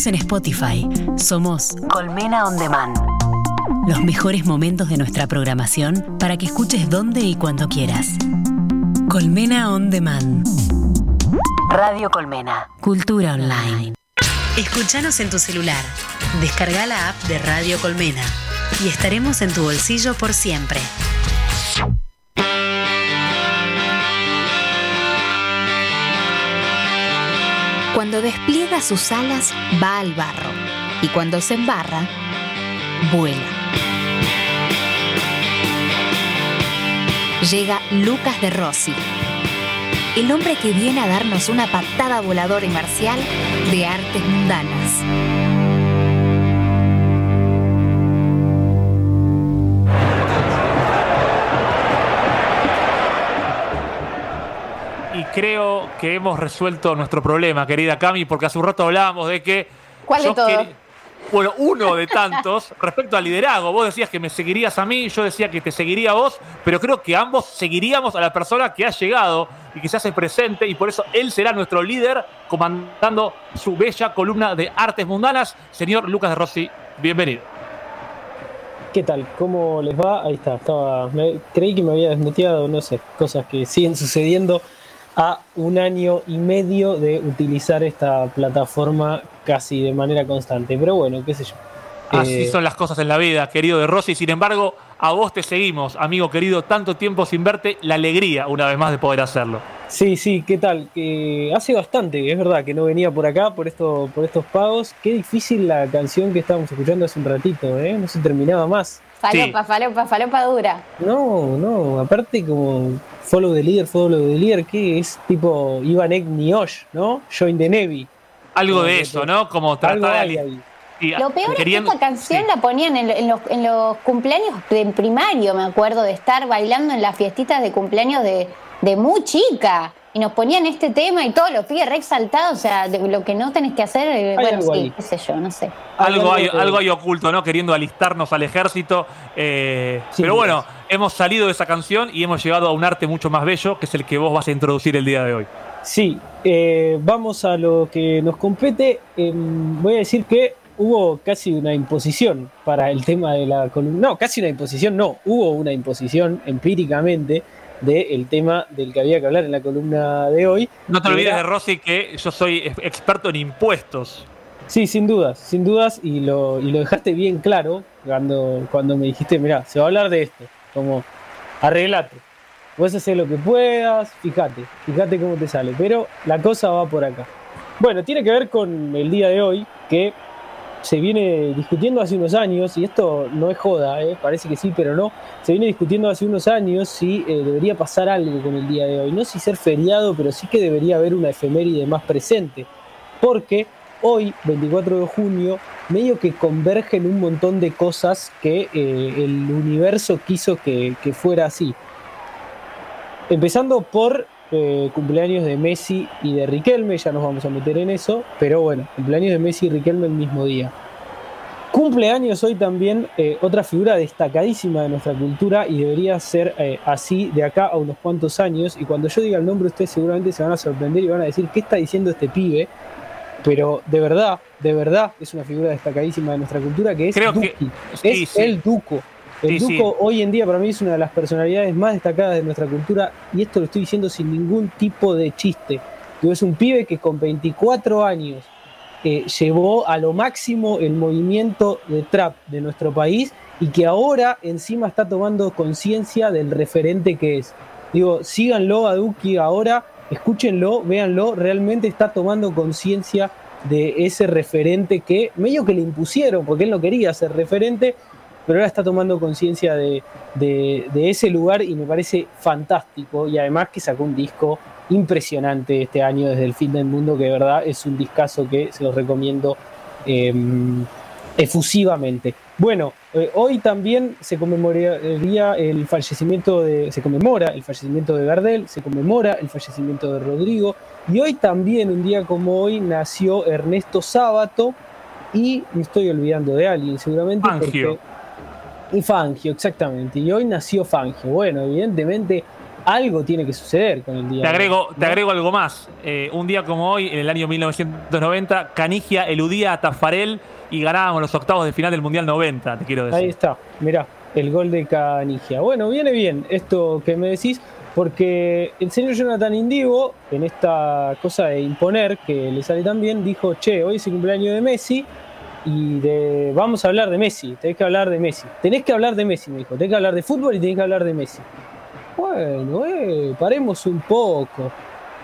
En Spotify. Somos Colmena On Demand. Los mejores momentos de nuestra programación para que escuches donde y cuando quieras. Colmena On Demand. Radio Colmena. Cultura online. Escuchanos en tu celular. Descarga la app de Radio Colmena y estaremos en tu bolsillo por siempre. Cuando despliega sus alas, va al barro. Y cuando se embarra, vuela. Llega Lucas de Rossi, el hombre que viene a darnos una patada voladora y marcial de artes mundanas. Creo que hemos resuelto nuestro problema, querida Cami, porque hace un rato hablábamos de que. ¿Cuál de Bueno, uno de tantos respecto al liderazgo. Vos decías que me seguirías a mí, yo decía que te seguiría a vos, pero creo que ambos seguiríamos a la persona que ha llegado y que se hace presente, y por eso él será nuestro líder, comandando su bella columna de artes mundanas. Señor Lucas de Rossi, bienvenido. ¿Qué tal? ¿Cómo les va? Ahí está, estaba. me- creí que me había desmuteado, no sé, cosas que siguen sucediendo a un año y medio de utilizar esta plataforma casi de manera constante. Pero bueno, qué sé yo. Así Eh, son las cosas en la vida, querido de Rossi. Sin embargo, a vos te seguimos, amigo querido, tanto tiempo sin verte, la alegría una vez más de poder hacerlo. Sí, sí, ¿qué tal? Que hace bastante, es verdad, que no venía por acá por, esto, por estos pagos. Qué difícil la canción que estábamos escuchando hace un ratito, ¿eh? No se terminaba más. Falopa, falopa, falopa dura. No, no, aparte como Follow the Leader, Follow the Leader, que es tipo Ivanek Niosh, ¿no? Join the Navy. Algo Como de eso, te- ¿no? Como tratar de y- Lo peor queriendo- es que esta canción sí. la ponían en, en los, en los cumpleaños de primario, me acuerdo, de estar bailando en las fiestitas de cumpleaños de, de muy chica. Y nos ponían este tema y todos los pibes re exaltados, o sea, de lo que no tenés que hacer, eh, bueno, algo sí, ahí. qué sé yo, no sé. Algo hay, algo hay oculto, ¿no? Queriendo alistarnos al ejército. eh, Sí, pero bueno, hemos salido de esa canción y hemos llegado a un arte mucho más bello, que es el que vos vas a introducir el día de hoy. Sí, eh, vamos a lo que nos compete. Em, voy a decir que hubo casi una imposición para el tema de la columna. No, casi una imposición, no, hubo una imposición empíricamente del tema del que había que hablar en la columna de hoy. No te olvides era- de Rossi que yo soy ex- experto en impuestos. Sí, sin dudas, sin dudas, y lo, y lo dejaste bien claro cuando, cuando me dijiste, mira, se va a hablar de esto, como arreglate, vos hacer lo que puedas, fíjate, fíjate cómo te sale, pero la cosa va por acá. Bueno, tiene que ver con el día de hoy, que se viene discutiendo hace unos años, y esto no es joda, ¿eh? parece que sí, pero no, se viene discutiendo hace unos años si eh, debería pasar algo con el día de hoy, no si ser feriado, pero sí que debería haber una efeméride más presente, porque hoy, 24 de junio, medio que convergen un montón de cosas que eh, el universo quiso que, que fuera así. Empezando por eh, cumpleaños de Messi y de Riquelme, ya nos vamos a meter en eso, pero bueno, cumpleaños de Messi y Riquelme el mismo día. Cumpleaños hoy también eh, otra figura destacadísima de nuestra cultura y debería ser eh, así de acá a unos cuantos años. Y cuando yo diga el nombre, ustedes seguramente se van a sorprender y van a decir, ¿qué está diciendo este pibe? Pero de verdad, de verdad es una figura destacadísima de nuestra cultura que es Creo que- Duki. sí, es sí. el Duco. El Sí, sí. Duco hoy en día para mí es una de las personalidades más destacadas de nuestra cultura y esto lo estoy diciendo sin ningún tipo de chiste. Es un pibe que con 24 años eh, llevó a lo máximo el movimiento de trap de nuestro país y que ahora encima está tomando conciencia del referente que es. Digo, síganlo a Duki ahora, escúchenlo, véanlo, realmente está tomando conciencia de ese referente que medio que le impusieron, porque él no quería ser referente, pero ahora está tomando conciencia de, de- de ese lugar y me parece fantástico. Y además que sacó un disco impresionante este año desde el fin del mundo, que de verdad es un discazo que se los recomiendo eh, efusivamente. Bueno, eh, hoy también se conmemoraría el fallecimiento de, se conmemora el fallecimiento de Gardel, se conmemora el fallecimiento de Rodrigo, Y hoy también, un día como hoy, nació Ernesto Sábato y me estoy olvidando de alguien seguramente. Fangio. Y Fangio, exactamente. Y hoy nació Fangio. Bueno, evidentemente algo tiene que suceder con el día. Te de agrego, te agrego algo más. Eh, un día como hoy, en el año 1990, Canigia eludía a Tafarel y ganábamos los octavos de final del Mundial 90, te quiero decir. Ahí está, mirá, el gol de Canigia. Bueno, viene bien esto que me decís, porque el señor Jonathan Indigo, en esta cosa de imponer, que le sale tan bien, dijo, che, hoy es el cumpleaños de Messi y de, vamos a hablar de Messi, tenés que hablar de Messi. Tenés que hablar de Messi, me dijo, tenés que hablar de fútbol y tenés que hablar de Messi. Bueno, eh, paremos un poco.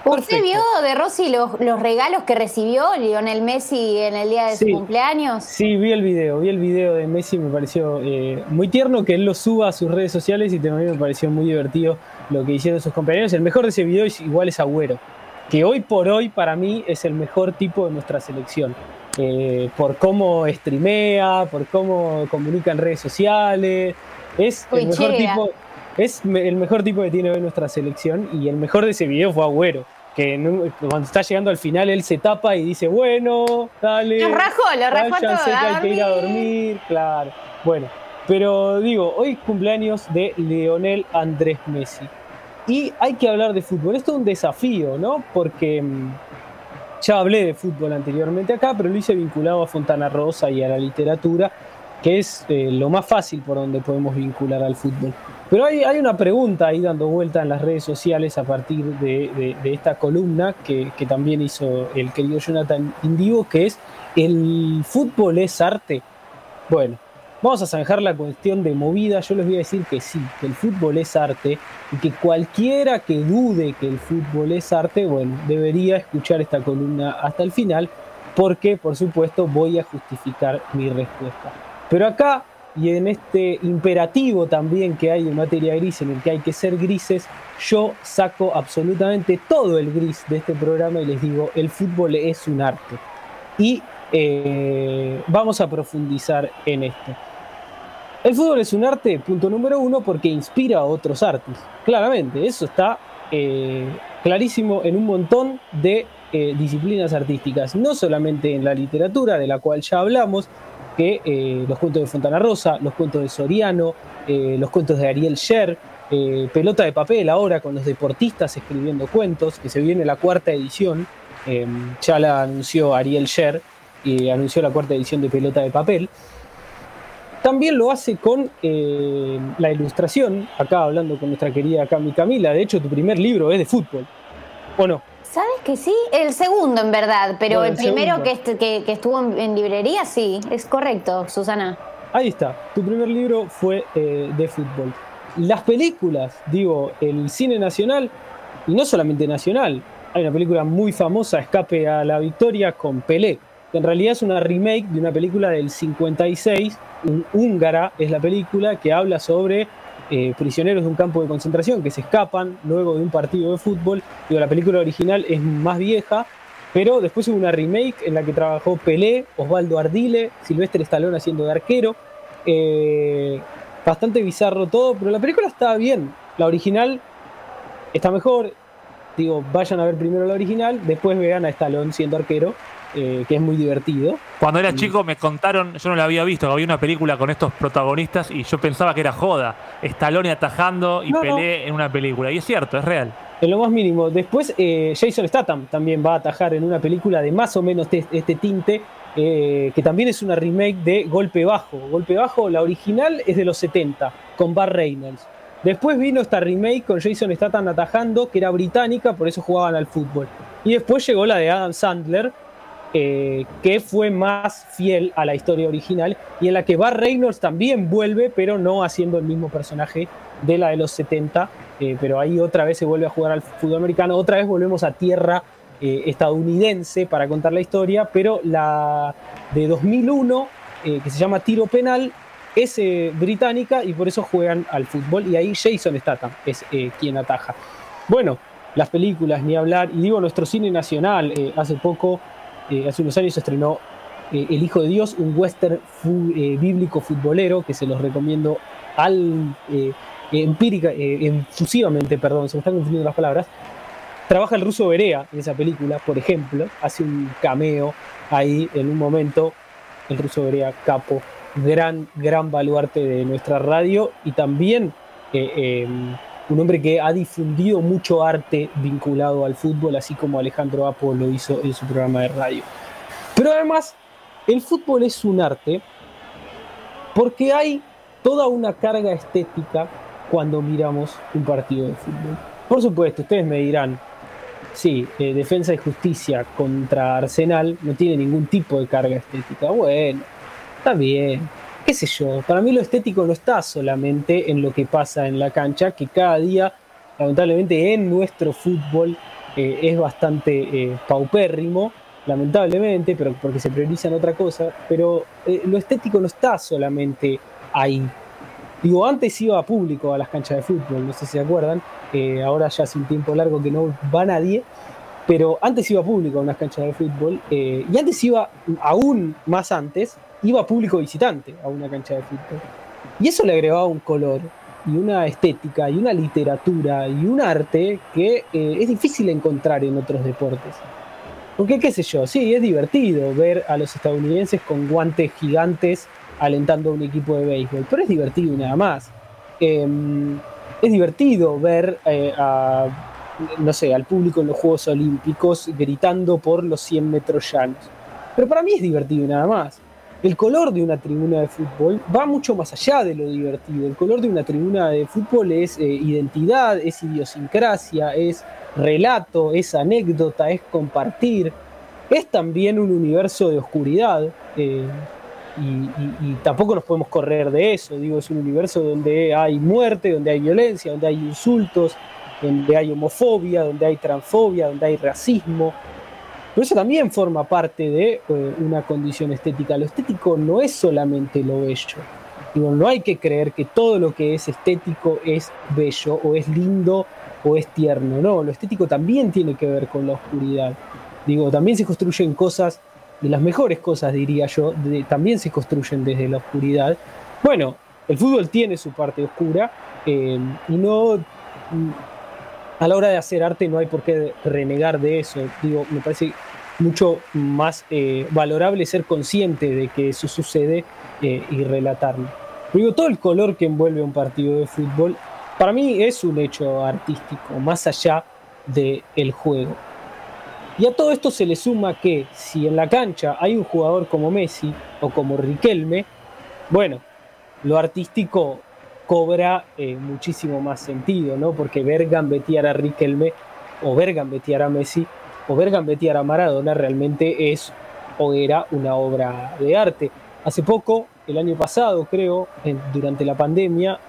¿Usted Perfecto. vio de Rossi los, los regalos que recibió Lionel Messi en el día de Sí. su cumpleaños? Sí, vi el video, vi el video de Messi, me pareció eh, muy tierno que él lo suba a sus redes sociales y también me pareció muy divertido lo que hicieron sus compañeros. El mejor de ese video es igual es Agüero, que hoy por hoy para mí es el mejor tipo de nuestra selección. Eh, por cómo streamea, por cómo comunica en redes sociales, es el mejor tipo, es me- el mejor tipo que tiene hoy nuestra selección y el mejor de ese video fue Agüero. Que cuando está llegando al final él se tapa y dice, bueno, dale. Lo rajó, lo rajó todo. Que hay que ir a dormir. dormir, claro. Bueno, pero digo, hoy es cumpleaños de Leonel Andrés Messi. Y hay que hablar de fútbol. Esto es un desafío, ¿no? Porque mm, ya hablé de fútbol anteriormente acá, pero lo hice vinculado a Fontana Rosa y a la literatura, que es eh, lo más fácil por donde podemos vincular al fútbol. Pero hay, hay una pregunta ahí dando vuelta en las redes sociales a partir de, de- esta columna que, que también hizo el querido Jonathan Indigo, que es, ¿el fútbol es arte? Bueno, vamos a zanjar la cuestión de movida. Yo les voy a decir que sí, que el fútbol es arte y que cualquiera que dude que el fútbol es arte, bueno, debería escuchar esta columna hasta el final, porque por supuesto voy a justificar mi respuesta. Pero acá, y en este imperativo también que hay en materia gris, en el que hay que ser grises, yo saco absolutamente todo el gris de este programa y les digo, el fútbol es un arte. Y eh, vamos a profundizar en esto. El fútbol es un arte, punto número uno, porque inspira a otros artes. Claramente, eso está eh, clarísimo en un montón de eh, disciplinas artísticas, no solamente en la literatura, de la cual ya hablamos, que eh, los cuentos de Fontana Rosa, los cuentos de Soriano, los cuentos de Ariel Sher, Pelota de Papel ahora con los deportistas escribiendo cuentos, que se viene la cuarta edición, ya la anunció Ariel Sher y anunció la cuarta edición de Pelota de Papel. También lo hace con eh, la ilustración, acá hablando con nuestra querida Cami Camila, de hecho tu primer libro es de fútbol, ¿o no? ¿Sabes que sí? El segundo, en verdad, pero Bueno, el primero que, est- que- que estuvo en, en librería, sí, es correcto, Susana. Ahí está, tu primer libro fue eh, de fútbol. Las películas, digo, el cine nacional, y no solamente nacional, hay una película muy famosa, Escape a la Victoria, con Pelé, que en realidad es una remake de una película del 56, un húngara es la película, que habla sobre eh, prisioneros de un campo de concentración que se escapan luego de un partido de fútbol. Digo, la película original es más vieja, pero después hubo una remake en la que trabajó Pelé, Osvaldo Ardile, Silvestre Stallone haciendo de arquero. Eh, bastante bizarro todo, pero la película está bien. La original está mejor. Digo, vayan a ver primero la original, después vean a Stallone siendo arquero, eh, que es muy divertido. Cuando era chico me contaron, yo no la había visto, había una película con estos protagonistas y yo pensaba que era joda. Stallone atajando y No, no. Pelé en una película. Y es cierto, es real. En lo más mínimo. Después, eh, Jason Statham también va a atajar en una película de más o menos te- este tinte, eh, que también es una remake de Golpe Bajo. Golpe Bajo, la original es de los 70, con Bar Reynolds. Después vino esta remake con Jason Statham atajando, que era británica, por eso jugaban al fútbol. Y después llegó la de Adam Sandler, eh, que fue más fiel a la historia original y en la que Bar Reynolds también vuelve, pero no haciendo el mismo personaje de la de los 70, eh, pero ahí otra vez se vuelve a jugar al fútbol americano, otra vez volvemos a tierra eh, estadounidense para contar la historia, pero la de 2001, eh, que se llama Tiro Penal, es británica y por eso juegan al fútbol. Y ahí Jason Statham es quien ataja. Bueno, las películas, ni hablar, y digo nuestro cine nacional, hace poco, eh, hace unos años se estrenó eh, El Hijo de Dios, un western eh, bíblico futbolero que se los recomiendo al, empírica, efusivamente, perdón, se me están confundiendo las palabras. trabaja el ruso Berea en esa película, por ejemplo, hace un cameo ahí en un momento, el ruso Berea, capo, gran, gran baluarte de nuestra radio y también em, un hombre que ha difundido mucho arte vinculado al fútbol, así como Alejandro Apo lo hizo en su programa de radio. Pero además, el fútbol es un arte porque hay toda una carga estética cuando miramos un partido de fútbol. Por supuesto, ustedes me dirán, sí, eh, Defensa y Justicia contra Arsenal no tiene ningún tipo de carga estética. Bueno, está bien, qué sé yo. Para mí lo estético no está solamente en lo que pasa en la cancha, que cada día, lamentablemente, en nuestro fútbol eh, es bastante eh, paupérrimo lamentablemente, pero porque se priorizan otra cosa, pero eh, lo estético no está solamente ahí. Digo, antes iba a público a las canchas de fútbol, no sé si se acuerdan, ahora ya hace un tiempo largo que no va nadie, pero antes iba a público a unas canchas de fútbol, y antes iba, aún más antes, iba público visitante a una cancha de fútbol. Y eso le agregaba un color y una estética y una literatura y un arte que es difícil encontrar en otros deportes. Porque, qué sé yo, sí, es divertido ver a los estadounidenses con guantes gigantes alentando a un equipo de béisbol, pero es divertido nada más. Em, es divertido ver eh, no sé, al público en los Juegos Olímpicos gritando por los 100 metros llanos. Pero para mí es divertido nada más. El color de una tribuna de fútbol va mucho más allá de lo divertido. El color de una tribuna de fútbol es eh, identidad, es idiosincrasia, es relato, es anécdota, es compartir. Es también un universo de oscuridad. Eh, y, tampoco nos podemos correr de eso. Digo, es un universo donde hay muerte, donde hay violencia, donde hay insultos, donde hay homofobia, donde hay transfobia, donde hay racismo. Pero eso también forma parte de eh, una condición estética. Lo estético no es solamente lo bello. Digo, no hay que creer que todo lo que es estético es bello o es lindo o es tierno, no, lo estético también tiene que ver con la oscuridad. Digo, también se construyen cosas, de las mejores cosas diría yo, también se construyen desde la oscuridad. Bueno, el fútbol tiene su parte oscura eh, y no, a la hora de hacer arte no hay por qué renegar de eso. Digo, me parece mucho más eh, valorable ser consciente de que eso sucede eh, y relatarlo. Digo, todo el color que envuelve un partido de fútbol para mí es un hecho artístico, más allá del el juego. Y a todo esto se le suma que si en la cancha hay un jugador como Messi o como Riquelme, bueno, lo artístico cobra eh, muchísimo más sentido, ¿no? Porque ver gambetear a Riquelme o ver gambetear a Messi o ver gambetear a Maradona realmente es o era una obra de arte. Hace poco, el año pasado creo, durante la pandemia,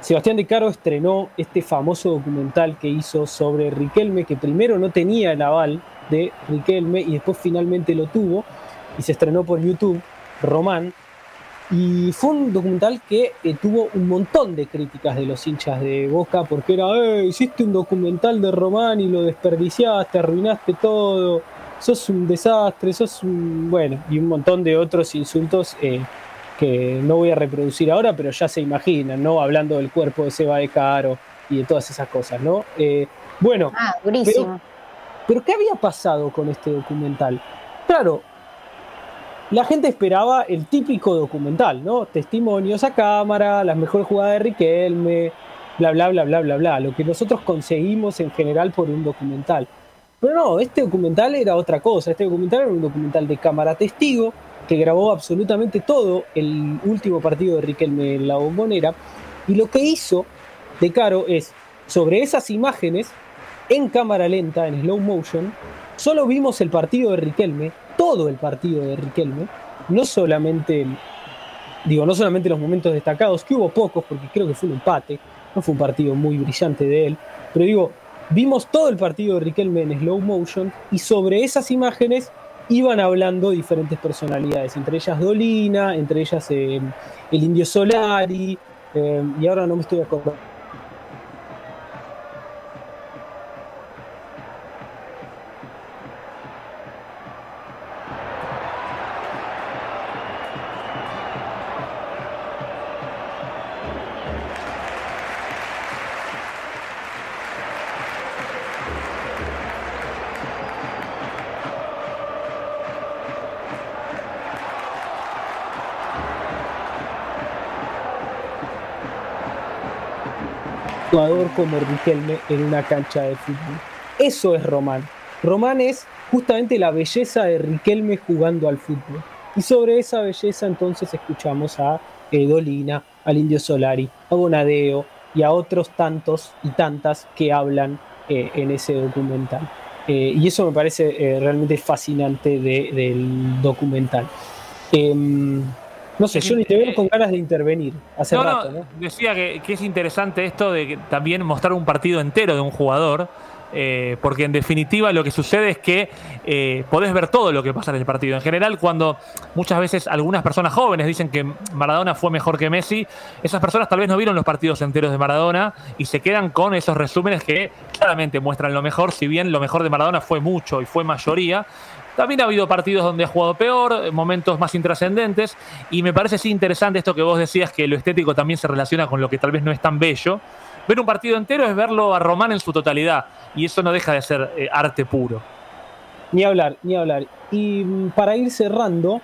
Sebastián de Caro estrenó este famoso documental que hizo sobre Riquelme, que primero no tenía el aval de Riquelme y después finalmente lo tuvo y se estrenó por YouTube, Román. Y fue un documental que eh, tuvo un montón de críticas de los hinchas de Boca porque era, eh, hiciste un documental de Román y lo desperdiciaste, arruinaste todo, sos un desastre, sos un... bueno, y un montón de otros insultos eh, que no voy a reproducir ahora, pero ya se imaginan, ¿no? Hablando del cuerpo de Seba de Caro y de todas esas cosas, ¿no? Eh, bueno, ah, pero, pero, ¿qué había pasado con este documental? Claro, la gente esperaba el típico documental, ¿no? Testimonios a cámara, las mejores jugadas de Riquelme, bla, bla, bla, bla, bla, bla, lo que nosotros conseguimos en general por un documental. Pero no, este documental era otra cosa, este documental era un documental de cámara testigo, que grabó absolutamente todo el último partido de Riquelme en la bombonera. Y lo que hizo de Caro es, sobre esas imágenes, en cámara lenta, en slow motion, solo vimos el partido de Riquelme, todo el partido de Riquelme, no solamente, digo, no solamente los momentos destacados, que hubo pocos, porque creo que fue un empate, no fue un partido muy brillante de él, pero digo, vimos todo el partido de Riquelme en slow motion y sobre esas imágenes iban hablando diferentes personalidades, entre ellas Dolina, entre ellas eh, el Indio Solari, eh, y ahora no me estoy acordando como Riquelme en una cancha de fútbol. Eso es Román. Román es justamente la belleza de Riquelme jugando al fútbol. Y sobre esa belleza entonces escuchamos a eh, Dolina, al Indio Solari, a Bonadeo y a otros tantos y tantas que hablan eh, en ese documental. Eh, y eso me parece realmente fascinante del documental. No sé, yo ni te veo con ganas de intervenir hace rato. ¿no? Decía que, que, es interesante esto de también mostrar un partido entero de un jugador eh, porque en definitiva lo que sucede es que eh, podés ver todo lo que pasa en el partido. En general, cuando muchas veces algunas personas jóvenes dicen que Maradona fue mejor que Messi, esas personas tal vez no vieron los partidos enteros de Maradona y se quedan con esos resúmenes que claramente muestran lo mejor, si bien lo mejor de Maradona fue mucho y fue mayoría. También ha habido partidos donde ha jugado peor, momentos más intrascendentes, y me parece sí interesante esto que vos decías, que lo estético también se relaciona con lo que tal vez no es tan bello ver un partido entero es verlo a Román en su totalidad. Y eso no deja de ser eh, arte puro. Ni hablar, ni hablar. Y mm, para ir cerrando,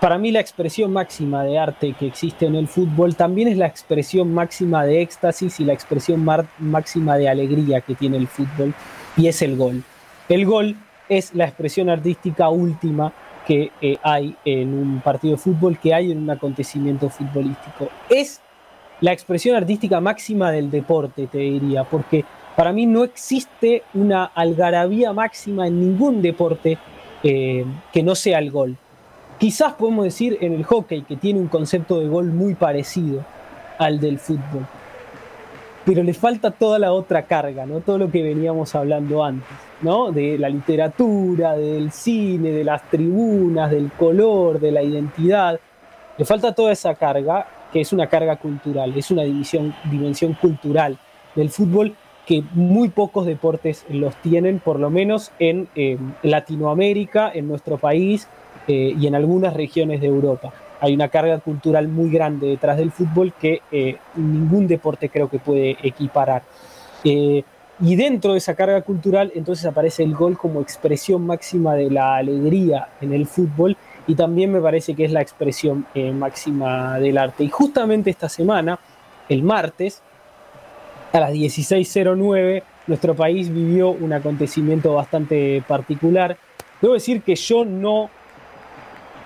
para mí la expresión máxima de arte que existe en el fútbol también es la expresión máxima de éxtasis y la expresión máxima de alegría que tiene el fútbol, y es el gol. El gol es la expresión artística última que eh, hay en un partido de fútbol, que hay en un acontecimiento futbolístico. Es la expresión artística máxima del deporte, te diría, porque para mí no existe una algarabía máxima en ningún deporte eh, que no sea el gol. Quizás podemos decir en el hockey, que tiene un concepto de gol muy parecido al del fútbol, pero le falta toda la otra carga, ¿no? todo lo que veníamos hablando antes, ¿no? de la literatura, del cine, de las tribunas, del color, de la identidad. Le falta toda esa carga que es una carga cultural, es una dimensión, dimensión cultural del fútbol que muy pocos deportes los tienen, por lo menos en eh, Latinoamérica, en nuestro país eh, y en algunas regiones de Europa. Hay una carga cultural muy grande detrás del fútbol que eh, ningún deporte creo que puede equiparar. Y dentro de esa carga cultural entonces aparece el gol como expresión máxima de la alegría en el fútbol y también me parece que es la expresión eh, máxima del arte. Y justamente esta semana, el martes, a las 16.09, nuestro país vivió un acontecimiento bastante particular. Debo decir que yo no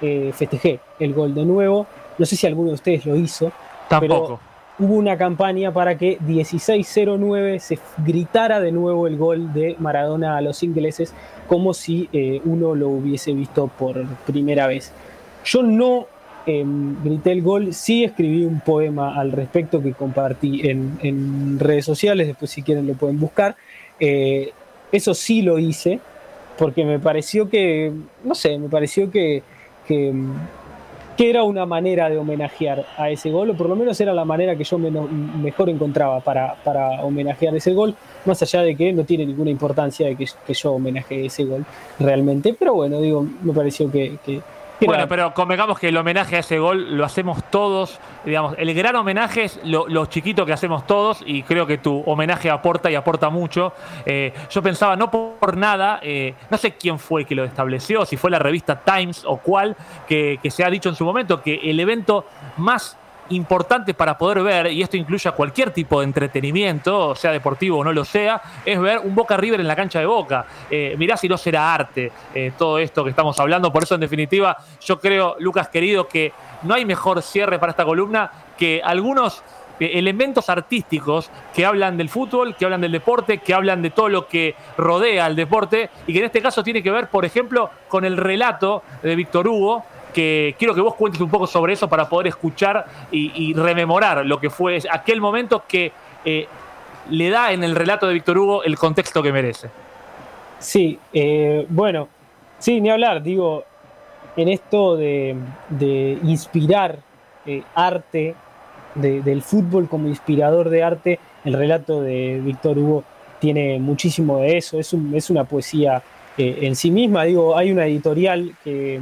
eh, festejé el gol de nuevo, no sé si alguno de ustedes lo hizo. Tampoco hubo una campaña para que 16-09 se gritara de nuevo el gol de Maradona a los ingleses como si eh, uno lo hubiese visto por primera vez. Yo no em, grité el gol, sí escribí un poema al respecto que compartí en, redes sociales, después si quieren lo pueden buscar. Eh, eso sí lo hice, porque me pareció que, no sé, me pareció que, que que era una manera de homenajear a ese gol, o por lo menos era la manera que yo mejor encontraba para, para, homenajear ese gol, más allá de que no tiene ninguna importancia de que, que yo homenajeé ese gol realmente, pero bueno, digo, me pareció que, bueno, pero convengamos que el homenaje a ese gol lo hacemos todos, digamos, el gran homenaje es lo, chiquito que hacemos todos y creo que tu homenaje aporta y aporta mucho. Eh, yo pensaba, no por nada, eh, no sé quién fue que lo estableció, si fue la revista Times o cuál, que, que se ha dicho en su momento que el evento más importante para poder ver, y esto incluye a cualquier tipo de entretenimiento, sea deportivo o no lo sea, es ver un Boca River en la cancha de Boca. Eh, mirá si no será arte eh, todo esto que estamos hablando. Por eso, en definitiva, yo creo, Lucas querido, que no hay mejor cierre para esta columna que algunos eh, elementos artísticos que hablan del fútbol, que hablan del deporte, que hablan de todo lo que rodea al deporte y que en este caso tiene que ver, por ejemplo, con el relato de Víctor Hugo, que quiero que vos cuentes un poco sobre eso para poder escuchar y, rememorar lo que fue aquel momento que eh, le da en el relato de Víctor Hugo el contexto que merece. Sí, eh, bueno, sí, ni hablar, digo, en esto de, inspirar eh, arte, del fútbol como inspirador de arte, el relato de Víctor Hugo tiene muchísimo de eso, es, es una poesía en sí misma, digo, hay una editorial que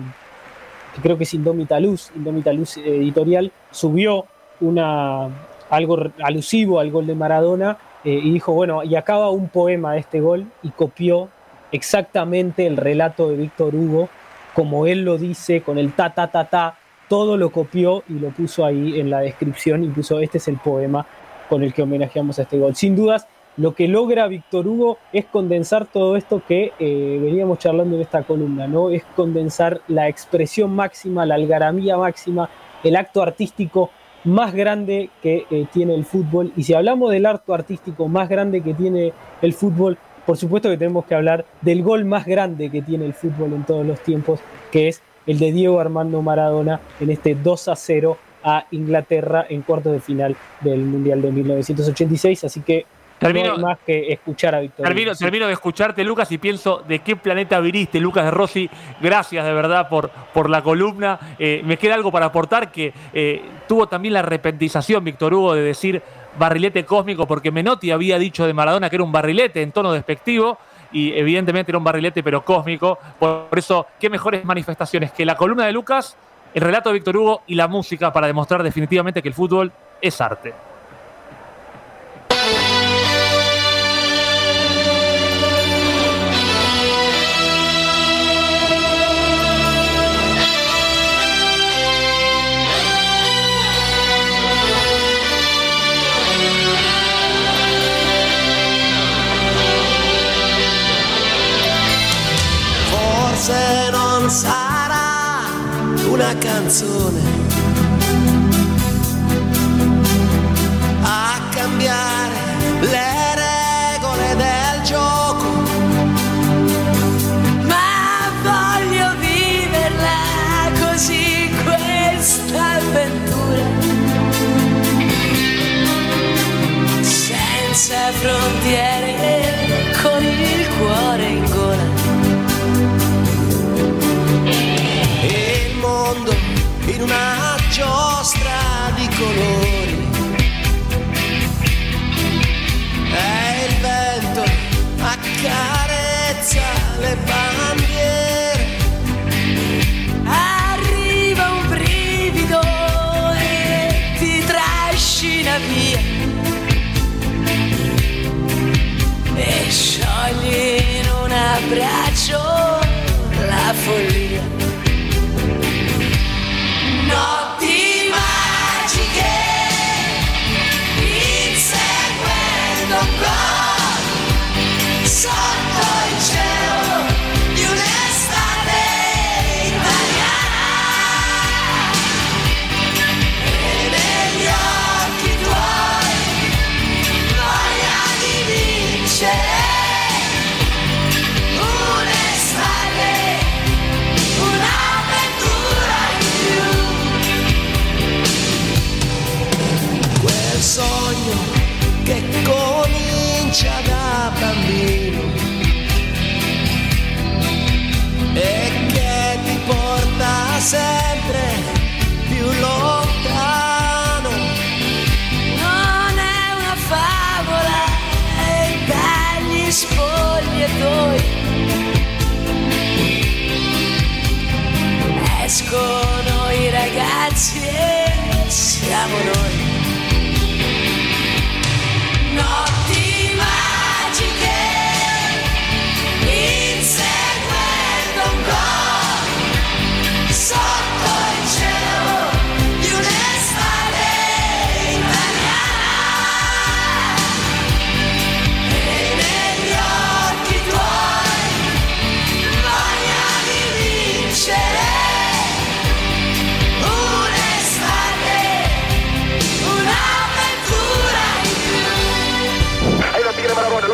que creo que es Indómita Luz, Indómita Luz Editorial, subió una, algo alusivo al gol de Maradona eh, y dijo, bueno, y acaba un poema de este gol y copió exactamente el relato de Víctor Hugo, como él lo dice, con el ta, ta, ta, ta, todo lo copió y lo puso ahí en la descripción y puso, este es el poema con el que homenajeamos a este gol. Sin dudas, lo que logra Víctor Hugo es condensar todo esto que eh, veníamos charlando en esta columna, ¿no? Es condensar la expresión máxima, la algaramía máxima, el acto artístico más grande que eh, tiene el fútbol. Y si hablamos del acto artístico más grande que tiene el fútbol, por supuesto que tenemos que hablar del gol más grande que tiene el fútbol en todos los tiempos, que es el de Diego Armando Maradona en este 2 a 0 a Inglaterra en cuartos de final del Mundial de 1986. Así que Termino- no hay más que escuchar a. Termino, termino de escucharte, Lucas, y pienso de qué planeta viniste, Lucas de Rossi. Gracias de verdad por, por la columna. Eh, me queda algo para aportar que eh, tuvo también la repentización, Víctor Hugo, de decir barrilete cósmico, porque Menotti había dicho de Maradona que era un barrilete en tono despectivo. Y evidentemente era un barrilete, pero cósmico. Por eso, qué mejores manifestaciones que la columna de Lucas, el relato de Víctor Hugo y la música para demostrar definitivamente que el fútbol es arte. Una canzone a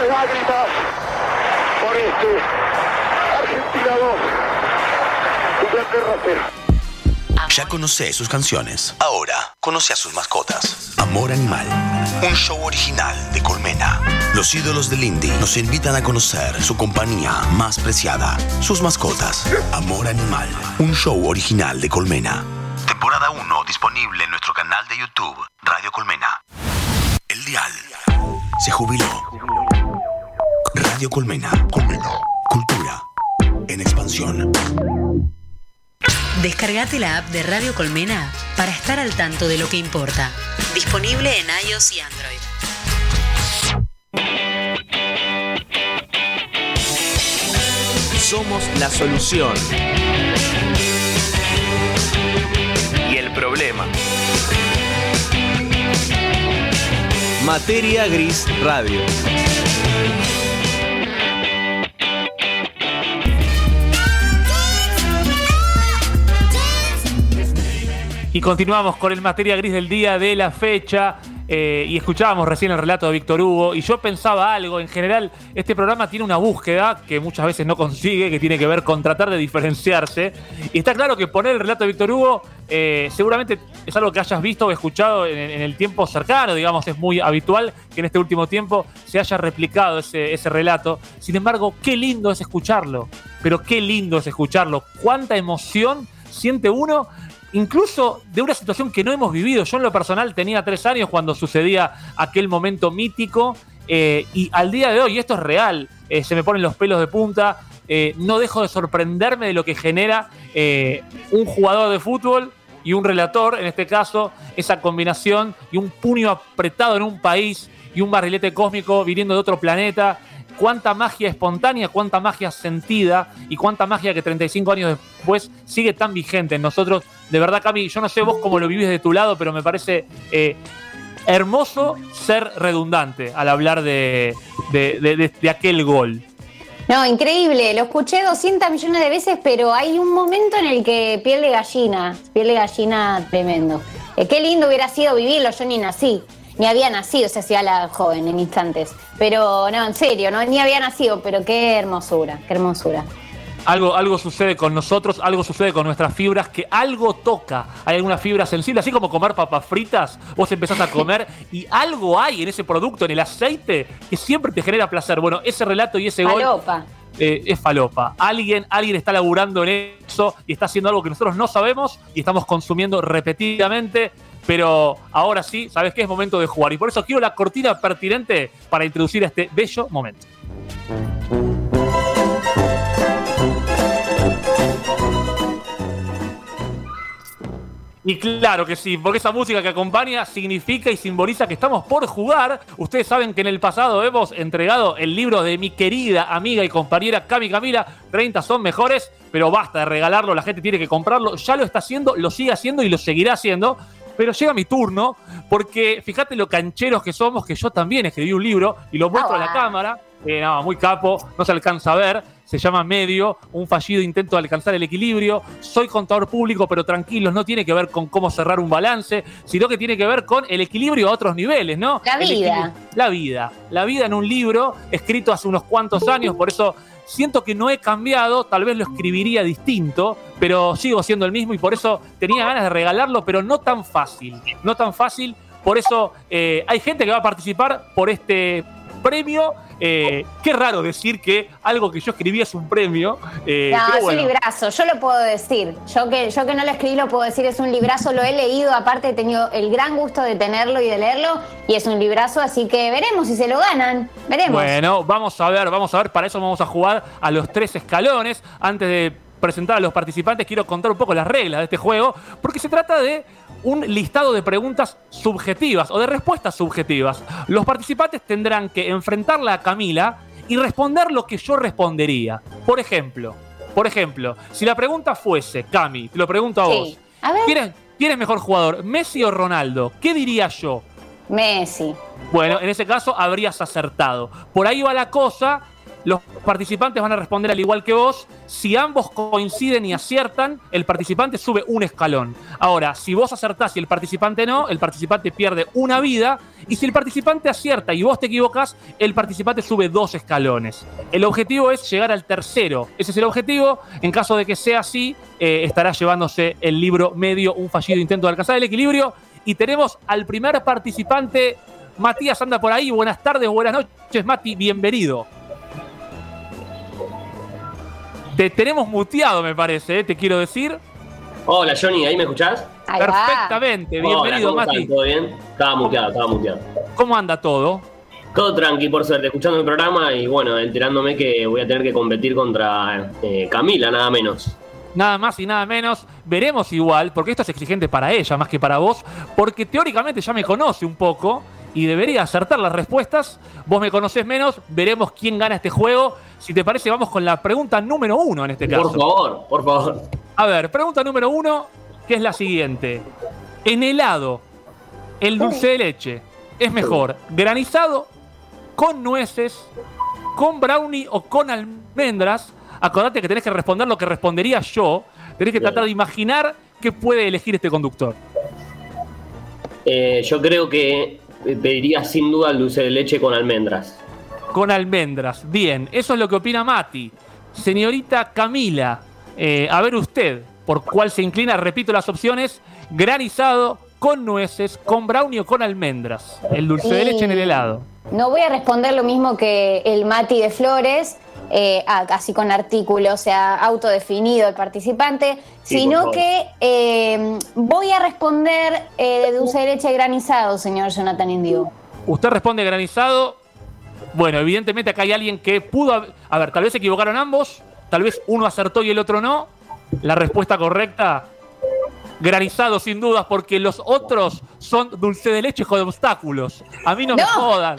esas lágrimas, por este Argentina 2, Inglaterra 0. Ya conoce sus canciones. Ahora conoce a sus mascotas. Amor Animal. Un show original de Colmena. Los ídolos del indie nos invitan a conocer su compañía más preciada. Sus mascotas. Amor Animal. Un show original de Colmena. Temporada 1 disponible en nuestro canal de YouTube, Radio Colmena. Colmena. Cultura. En expansión. Descargate la app de Radio Colmena para estar al tanto de lo que importa. Disponible en iOS y Android. Somos la solución. Y el problema. Materia Gris Radio. Y continuamos con el materia gris del día de la fecha. eh, y escuchábamos recién el relato de Víctor Hugo. Y yo pensaba algo. En general, este programa tiene una búsqueda que muchas veces no consigue, que tiene que ver con tratar de diferenciarse. Y está claro que poner el relato de Víctor Hugo eh, seguramente es algo que hayas visto o escuchado en, el tiempo cercano. Digamos, es muy habitual que en este último tiempo se haya replicado ese, ese relato. Sin embargo, qué lindo es escucharlo. Pero qué lindo es escucharlo. Cuánta emoción siente uno incluso de una situación que no hemos vivido. Yo en lo personal tenía tres años cuando sucedía aquel momento mítico eh, y al día de hoy, esto es real, eh, se me ponen los pelos de punta, eh, no dejo de sorprenderme de lo que genera un jugador de fútbol y un relator, en este caso, esa combinación y un puño apretado en un país y un barrilete cósmico viniendo de otro planeta cuánta magia espontánea, cuánta magia sentida y cuánta magia que 35 años después sigue tan vigente en nosotros. De verdad, Cami, yo no sé vos cómo lo vivís de tu lado, pero me parece eh, hermoso ser redundante al hablar de, de- de- aquel gol. No, increíble. Lo escuché 200 millones de veces, pero hay un momento en el que piel de gallina, piel de gallina tremendo. Eh, qué lindo hubiera sido vivirlo. Yo ni nací, ni había nacido, se hacía la joven en instantes. Pero no, en serio, no, ni había nacido, pero qué hermosura, qué hermosura. Algo, algo sucede con nosotros, algo sucede con nuestras fibras, que algo toca. Hay alguna fibra sensible, así como comer papas fritas, vos empezás a comer y algo hay en ese producto, en el aceite, que siempre te genera placer. Bueno, ese relato y ese gol. Eh, es falopa. Alguien, alguien está laburando en eso y está haciendo algo que nosotros no sabemos y estamos consumiendo repetidamente. Pero ahora sí, ¿sabes qué? Es momento de jugar. Y por eso quiero la cortina pertinente para introducir este bello momento. Y claro que sí, porque esa música que acompaña significa y simboliza que estamos por jugar. Ustedes saben que en el pasado hemos entregado el libro de mi querida amiga y compañera Cami Camila, 30 son mejores, pero basta de regalarlo, la gente tiene que comprarlo. Ya lo está haciendo, lo sigue haciendo y lo seguirá haciendo. Pero llega mi turno, porque fíjate lo cancheros que somos, que yo también escribí un libro y lo muestro a la Ah. cámara. Eh, no, muy capo, no se alcanza a ver. Se llama Medio, un fallido intento de alcanzar el equilibrio. Soy contador público, pero tranquilos, no tiene que ver con cómo cerrar un balance, sino que tiene que ver con el equilibrio a otros niveles, ¿no? La vida. La vida. La vida en un libro escrito hace unos cuantos años, por eso siento que no he cambiado, tal vez lo escribiría distinto, pero sigo siendo el mismo y por eso tenía ganas de regalarlo, pero no tan fácil. No tan fácil. Por eso eh, hay gente que va a participar por este premio. Eh, qué raro decir que algo que yo escribí es un premio. eh, No, es bueno. un librazo, yo lo puedo decir. Yo que, yo que no lo escribí lo puedo decir, es un librazo, lo he leído, aparte he tenido el gran gusto de tenerlo y de leerlo, y es un librazo, así que veremos si se lo ganan, veremos. Bueno, vamos a ver, vamos a ver. Para eso vamos a jugar a los tres escalones. Antes de presentar a los participantes, quiero contar un poco las reglas de este juego, porque se trata de un listado de preguntas subjetivas o de respuestas subjetivas. Los participantes tendrán que enfrentarla a Camila y responder lo que yo respondería. Por ejemplo, por ejemplo, si la pregunta fuese, Cami, te lo pregunto a Sí. vos. A ver. ¿Quién es, quién es mejor jugador, Messi o Ronaldo? ¿Qué diría yo? Messi. Bueno, en ese caso habrías acertado. Por ahí va la cosa los participantes van a responder al igual que vos. Si ambos coinciden y aciertan, el participante sube un escalón. Ahora, si vos acertás y el participante no, el participante pierde una vida. Y si el participante acierta y vos te equivocas, el participante sube dos escalones. El objetivo es llegar al tercero. Ese es el objetivo. En caso de que sea así, eh, estará llevándose el libro medio, un fallido intento de alcanzar el equilibrio. Y tenemos al primer participante. Matías anda por ahí. Buenas tardes, buenas noches, Mati. Bienvenido. Te tenemos muteado, me parece, ¿eh? te quiero decir. Hola Johnny, ¿ahí me escuchás? Perfectamente, bienvenido, Hola, ¿cómo Mati. están? ¿Todo bien? Estaba muteado, estaba muteado. ¿Cómo anda todo? Todo tranqui, por suerte, escuchando el programa y bueno, enterándome que voy a tener que competir contra eh, Camila, nada menos. Nada más y nada menos. Veremos igual, porque esto es exigente para ella más que para vos, porque teóricamente ya me conoce un poco y debería acertar las respuestas. Vos me conocés menos, veremos quién gana este juego. Si te parece, vamos con la pregunta número uno en este caso. Por favor, por favor. A ver, pregunta número uno, que es la siguiente. En helado, el dulce de leche es mejor granizado, con nueces, con brownie o con almendras. Acordate que tenés que responder lo que respondería yo. Tenés que tratar de imaginar qué puede elegir este conductor. Eh, yo creo que pediría sin duda el dulce de leche con almendras. Con almendras. Bien, eso es lo que opina Mati. Señorita Camila, eh, a ver usted, ¿por cuál se inclina? Repito las opciones. Granizado, con nueces, con brownie o con almendras. El dulce de leche en el helado. No voy a responder lo mismo que el Mati de Flores, eh, así con artículo, o sea, autodefinido el participante, Sí, sino que eh, voy a responder eh, de dulce de leche granizado, señor Jonathan Indio. Usted responde granizado. Bueno, evidentemente acá hay alguien que pudo. A ver, tal vez se equivocaron ambos. Tal vez uno acertó y el otro no. La respuesta correcta. Granizado, sin dudas, porque los otros son dulce de leche con obstáculos. A mí no, me jodan.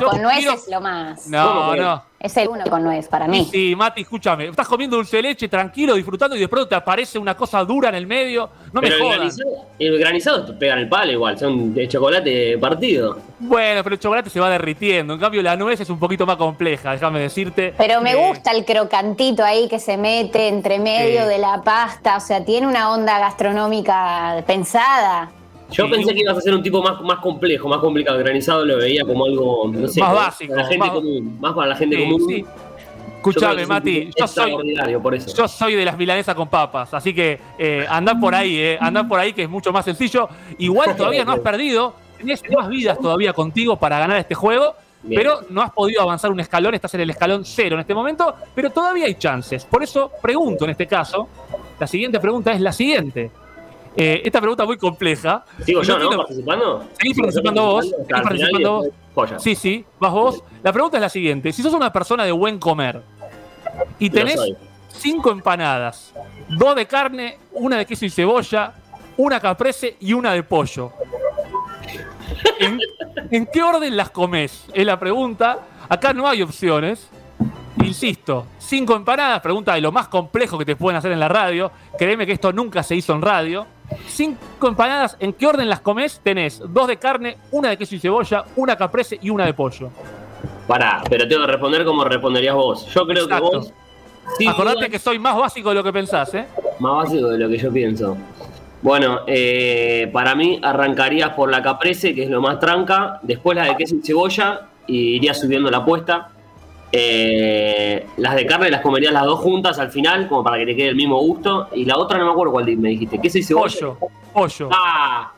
Yo con nuez quiero- es lo más. No, no. Es el uno con nuez para mí. Sí, Mati, escúchame. Estás comiendo dulce de leche, tranquilo, disfrutando, y de pronto te aparece una cosa dura en el medio. No me Pero el granizado, el granizado te pegan el palo igual, son de chocolate partido. Bueno, pero el chocolate se va derritiendo. En cambio, la nuez es un poquito más compleja, déjame decirte. Pero me Eh, gusta el crocantito ahí que se mete entre medio de la pasta, o sea, tiene una onda gastronómica pensada. Yo pensé que ibas a ser un tipo más, más complejo, más complicado. Granizado lo veía como algo, no sé, Más para básico, la gente más- común, más para la gente Sí, común. sí. Escuchame, Mati, yo soy, por eso. yo soy de las milanesas con papas, así que eh, por ahí, eh, por ahí que es mucho más sencillo. Igual todavía no has perdido, tenés más vidas todavía contigo para ganar este juego, Bien. pero no has podido avanzar un escalón, estás en el escalón cero en este momento, pero todavía hay chances. Por eso pregunto en este caso, la siguiente pregunta es la siguiente. Eh, esta pregunta es muy compleja. Sigo yo, no ¿no? Participando. Seguís participando vos, seguís participando vos. joya. Sí, sí, vas vos. La pregunta es la siguiente. Si sos una persona de buen comer y tenés cinco empanadas, dos de carne, una de queso y cebolla, una caprese y una de pollo. ¿En, en qué orden las comes? Es la pregunta. Acá no hay opciones. Insisto, cinco empanadas, pregunta de lo más complejo que te pueden hacer en la radio. Créeme que esto nunca se hizo en radio. Cinco empanadas, ¿en qué orden las comes? Tenés dos de carne, una de queso y cebolla, una caprese y una de pollo. Pará, pero tengo que responder como responderías vos. Yo creo Exacto. que vos. Acordate duda, que soy más básico de lo que pensás, ¿eh? Más básico de lo que yo pienso. Bueno, eh, para mí arrancarías por la caprese, que es lo más tranca. Después la de queso y cebolla, y irías subiendo la apuesta. Eh, las de carne las comerías las dos juntas al final, como para que te quede el mismo gusto. Y la otra no me acuerdo cuál me dijiste. ¿Queso y cebolla? Pollo, pollo. Ah,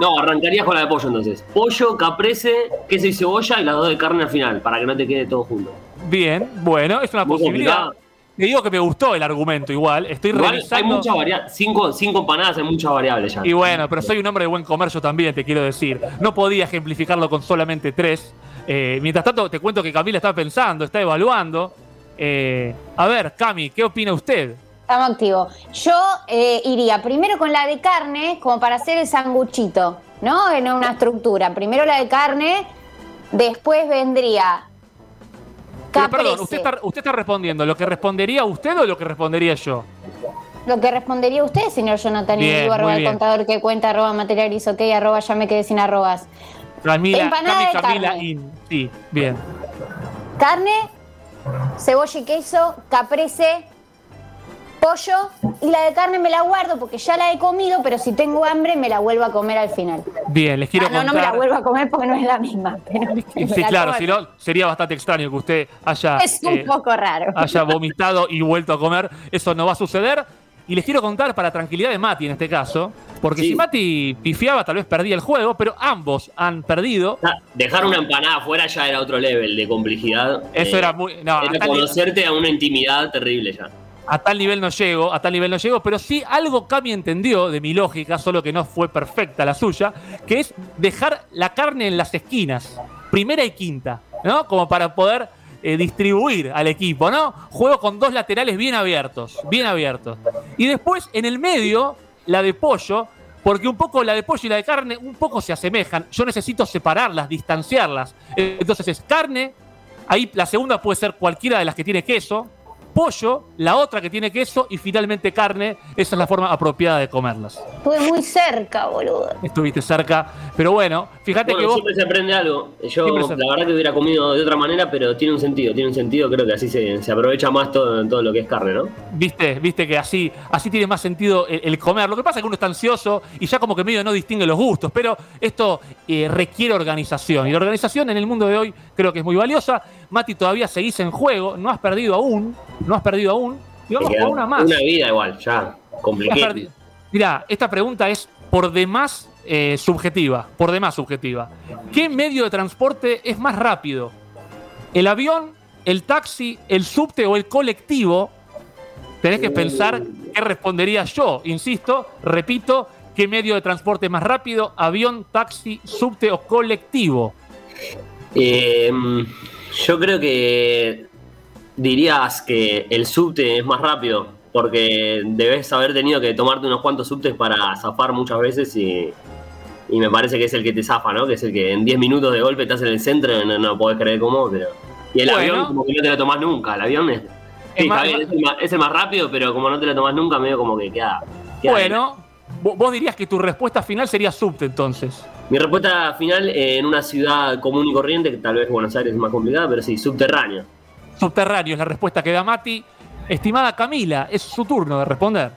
no, arrancarías con la de pollo entonces. Pollo, caprese, queso y cebolla y las dos de carne al final, para que no te quede todo junto. Bien, bueno, es una Muy posibilidad. complicado. Te digo que me gustó el argumento igual. Estoy Igual hay muchas variables, cinco, cinco empanadas hay muchas variables ya. Y bueno, pero soy un hombre de buen comer yo también, te quiero decir. No podía ejemplificarlo con solamente tres. Eh, mientras tanto, te cuento que Camila está pensando, está evaluando. Eh, a ver, Cami, ¿qué opina usted? Estamos activos. Yo eh, iría primero con la de carne, como para hacer el sanguchito, ¿no? En una estructura. Primero la de carne, después vendría Pero caprese. perdón, usted está, usted está respondiendo lo que respondería usted o lo que respondería yo. Lo que respondería usted, señor Jonathan, Bien, Indigo, arroba el contador que cuenta, arroba material ok, arroba ya me quedé sin arrobas. Camila, Empanada Cami, de Camila, carne. in. Sí, bien. Carne, cebolla y queso, caprese, pollo y la de carne me la guardo porque ya la he comido, pero si tengo hambre me la vuelvo a comer al final. Bien, les quiero Ah, no, no me la vuelvo a comer porque no es la misma. pero Sí, la claro, si no, sería bastante extraño que usted haya, Es un eh, poco raro. haya vomitado y vuelto a comer. Eso no va a suceder. Y les quiero contar para tranquilidad de Mati en este caso, porque Sí. si Mati pifiaba, tal vez perdía el juego, pero ambos han perdido. Ah, Dejar una empanada afuera ya era otro level de complejidad. Eso Eh, era muy. No, era conocerte a una intimidad terrible ya. a tal nivel no llego, a tal nivel no llego, pero sí algo Cami entendió de mi lógica, solo que no fue perfecta la suya, que es dejar la carne en las esquinas, primera y quinta, ¿no? Como para poder eh, distribuir al equipo, ¿no? Juego con dos laterales bien abiertos, bien abiertos. Y después en el medio, la de pollo, porque un poco la de pollo y la de carne un poco se asemejan. Yo necesito separarlas, distanciarlas. Entonces es carne, ahí la segunda puede ser cualquiera de las que tiene queso, pollo, la otra que tiene queso y finalmente carne. Esa es la forma apropiada de comerlas. Estuve muy cerca, boludo. Estuviste cerca, pero bueno, fíjate Bueno, que vos... siempre se aprende algo. Yo, la verdad que hubiera comido de otra manera, pero tiene un sentido, tiene un sentido. Creo que así se, se aprovecha más todo, todo lo que es carne, ¿no? Viste, viste que así, así tiene más sentido el, el comer. Lo que pasa es que uno está ansioso y ya como que medio no distingue los gustos, pero esto eh, requiere organización. Y la organización en el mundo de hoy creo que es muy valiosa. Mati, todavía seguís en juego, no has perdido aún, no has perdido aún. Y vamos con una más. Una vida igual, ya. Complicado. Mirá, esta pregunta es por demás eh, subjetiva, por demás subjetiva. ¿Qué medio de transporte es más rápido? ¿El avión, el taxi, el subte o el colectivo? Tenés que pensar qué respondería yo. Insisto, repito, ¿qué medio de transporte es más rápido? ¿Avión, taxi, subte o colectivo? Eh, yo creo que dirías que el subte es más rápido, porque debes haber tenido que tomarte unos cuantos subtes para zafar muchas veces y, y me parece que es el que te zafa, ¿no? Que es el que en 10 minutos de golpe estás en el centro y no, no podés creer cómo, pero... Y el Bueno. avión como que no te lo tomás nunca, el avión es... Es sí, más- es, el más, es el más rápido, pero como no te lo tomás nunca, medio como que queda... Bueno, vo- vos dirías que tu respuesta final sería subte entonces. Mi respuesta final eh, en una ciudad común y corriente, que tal vez Buenos Aires es más complicada, pero sí, subterráneo. Subterráneo es la respuesta que da Mati. Estimada Camila, es su turno de responder.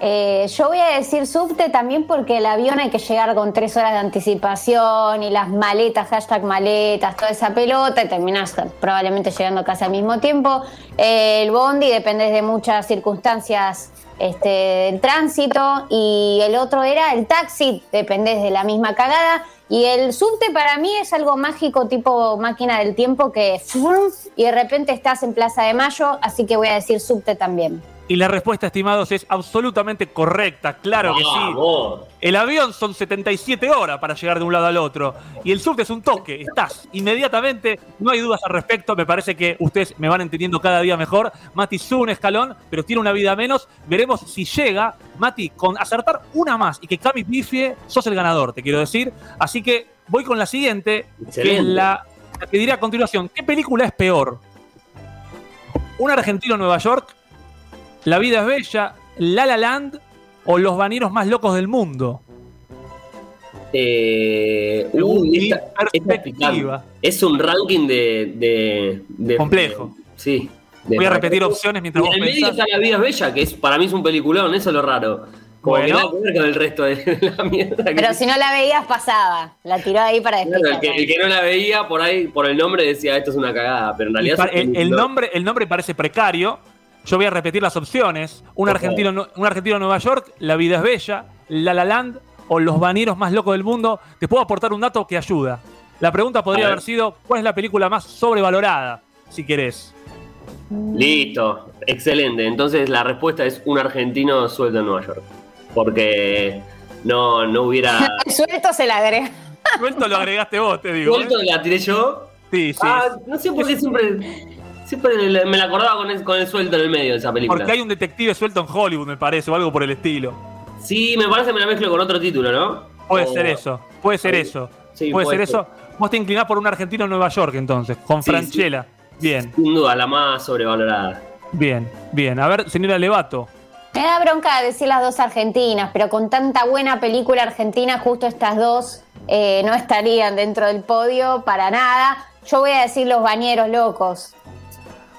Eh, yo voy a decir subte también porque el avión hay que llegar con tres horas de anticipación y las maletas, hashtag maletas, toda esa pelota y terminás probablemente llegando casi al mismo tiempo. Eh, el bondi depende de muchas circunstancias este, del tránsito y el otro era el taxi, depende de la misma cagada. Y el subte para mí es algo mágico tipo máquina del tiempo que y de repente estás en Plaza de Mayo, así que voy a decir subte también. Y la respuesta, estimados, es absolutamente correcta. Claro que sí. El avión son 77 horas para llegar de un lado al otro. Y el subte es un toque. Estás inmediatamente. No hay dudas al respecto. Me parece que ustedes me van entendiendo cada día mejor. Mati sube un escalón, pero tiene una vida menos. Veremos si llega. Mati, con acertar una más y que Cami pifie, sos el ganador, te quiero decir. Así que voy con la siguiente, que es la, la que diré a continuación. ¿Qué película es peor? ¿Un argentino en Nueva York? La vida es bella, La La Land o Los bañeros más locos del mundo. Eh, esta- esta es perspectiva. picante. Es un ranking de. de- de- Complejo. de- sí. de- Voy a repetir opciones mientras Y vos en el medio está La Vida es Bella, que es, para mí es un peliculón, eso es lo raro. Como Bueno. que ver con el resto de la mierda. que- Pero si no la veías, pasaba. La tiró ahí para Claro, despejar. el, que, el que no la veía por ahí, por el nombre, decía esto es una cagada, pero en realidad es el, nombre, el nombre parece precario. Yo voy a repetir las opciones. Un argentino, en- un argentino en Nueva York, La vida es bella, La La Land o Los bañeros más locos del mundo. Te puedo aportar un dato que ayuda. La pregunta podría haber sido, ¿cuál es la película más sobrevalorada? Si querés. Listo, excelente. Entonces la respuesta es un argentino suelto en Nueva York. Porque no, no hubiera. Suelto se la agrega. Suelto lo agregaste vos, te digo. ¿eh? Suelto la tiré yo. Sí, sí. Ah, no sé por qué siempre. Siempre me la acordaba con el, con el suelto en el medio de esa película. Porque hay un detective suelto en Hollywood, me parece, o algo por el estilo. Sí, me parece que me la mezclo con otro título, ¿no? Puede O- ser eso, puede ser Sí. eso. Sí, puede, puede ser ser. eso. Vos te inclinás por un argentino en Nueva York entonces, con Sí, Franchella. Bien, Sin duda, la más sobrevalorada. bien, bien. A ver, señora Levato. Me da bronca decir las dos argentinas, pero con tanta buena película argentina, justo estas dos eh, no estarían dentro del podio para nada. Yo voy a decir Los Bañeros Locos.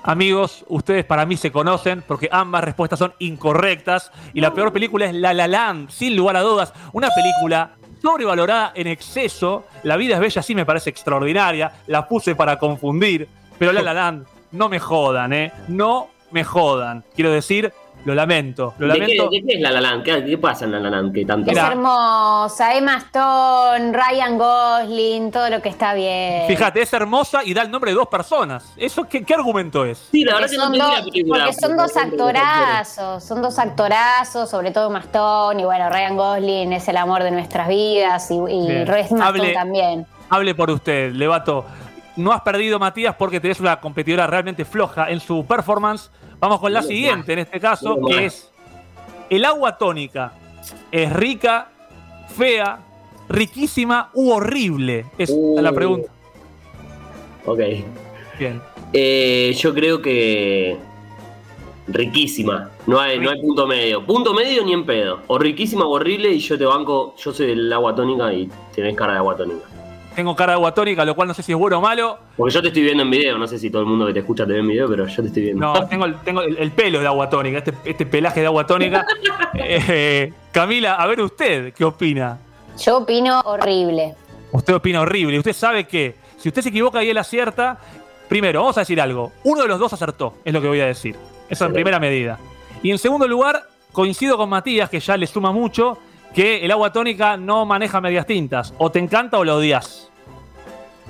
Amigos, ustedes para mí se conocen porque ambas respuestas son incorrectas y la peor película es La La Land, sin lugar a dudas, una película sobrevalorada en exceso. La vida es bella, sí me parece extraordinaria, la puse para confundir, pero La La Land, no me jodan, ¿eh? No me jodan. Quiero decir, lo lamento, lo ¿De qué, lamento. de qué es La La Land? ¿Qué, qué pasa en La La Land que tanto? Es hermosa, Emma Stone, Ryan Gosling, todo lo que está bien. Fíjate, es hermosa y da el nombre de dos personas. ¿Eso qué, qué argumento es? Sí, la Porque verdad que no dos, la película. porque son dos actorazos, son dos actorazos, sobre todo Emma Stone, y bueno, Ryan Gosling es el amor de nuestras vidas, y, y Stone Hable- también. Hable por usted, Levato. No has perdido, Matías, porque tenés una competidora realmente floja en su performance. Vamos con la siguiente, en este caso, que es el agua tónica. ¿Es rica, fea, riquísima u horrible? Es Uh. la pregunta. Ok. Bien. Eh, yo creo que. Riquísima. No hay, no hay punto medio. Punto medio ni en pedo. O riquísima o horrible y yo te banco. Yo soy del agua tónica y tenés cara de agua tónica. Tengo cara de agua tónica, lo cual no sé si es bueno o malo. Porque yo te estoy viendo en video. No sé si todo el mundo que te escucha te ve en video, pero yo te estoy viendo. No, tengo, el, tengo el, el pelo de agua tónica, este, este pelaje de agua tónica. Eh, Camila, a ver usted, ¿qué opina? Yo opino horrible. Usted opina horrible. Usted sabe que si usted se equivoca y él acierta, primero, vamos a decir algo. Uno de los dos acertó, es lo que voy a decir. Eso en primera medida. Y en segundo lugar, coincido con Matías, que ya le suma mucho, que el agua tónica no maneja medias tintas. O te encanta o lo odias.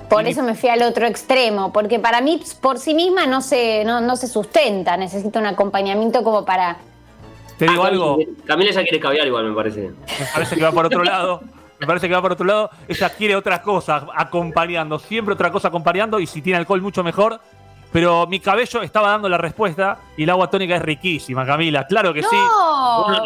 Por eso me fui al otro extremo, porque para mí por sí misma no se, no, no se sustenta, necesita un acompañamiento como para... Te digo Ah, algo, Camila- ya quiere caviar igual, me parece. me parece que va por otro lado. Me parece que va por otro lado. Ella quiere otra cosa acompañando, siempre otra cosa acompañando y si tiene alcohol mucho mejor. Pero mi cabello estaba dando la respuesta y el agua tónica es riquísima, Camila. Claro que sí. ¡No! No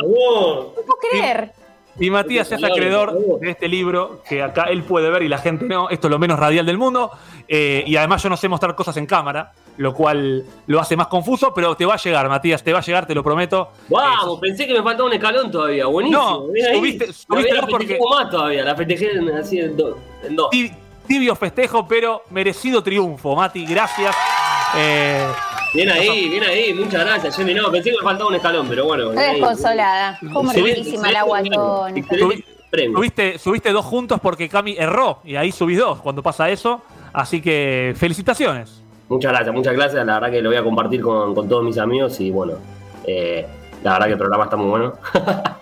puedo creer. Y Matías es acreedor de este libro que acá él puede ver y la gente no. Esto es lo menos radial del mundo. Eh, y además yo no sé mostrar cosas en cámara, lo cual lo hace más confuso, pero te va a llegar, Matías, te va a llegar, te lo prometo. Vamos, pensé que me faltaba un escalón todavía. Buenísimo. No, ahí. subiste- La subiste voy a dos porque- más todavía. La festejé así en, do- en dos. Ti- Tibio festejo, pero merecido triunfo. Mati, gracias. Eh, Bien ahí, bien ahí. Muchas gracias, Jenny. No, pensé que me faltaba un escalón, pero bueno. Estoy ahí. desconsolada. Como riquísima el agua subiste, subiste dos juntos porque Cami erró y ahí subís dos cuando pasa eso. Así que felicitaciones. Muchas gracias, muchas gracias. La verdad que lo voy a compartir con, con todos mis amigos y bueno, eh, la verdad que el programa está muy bueno.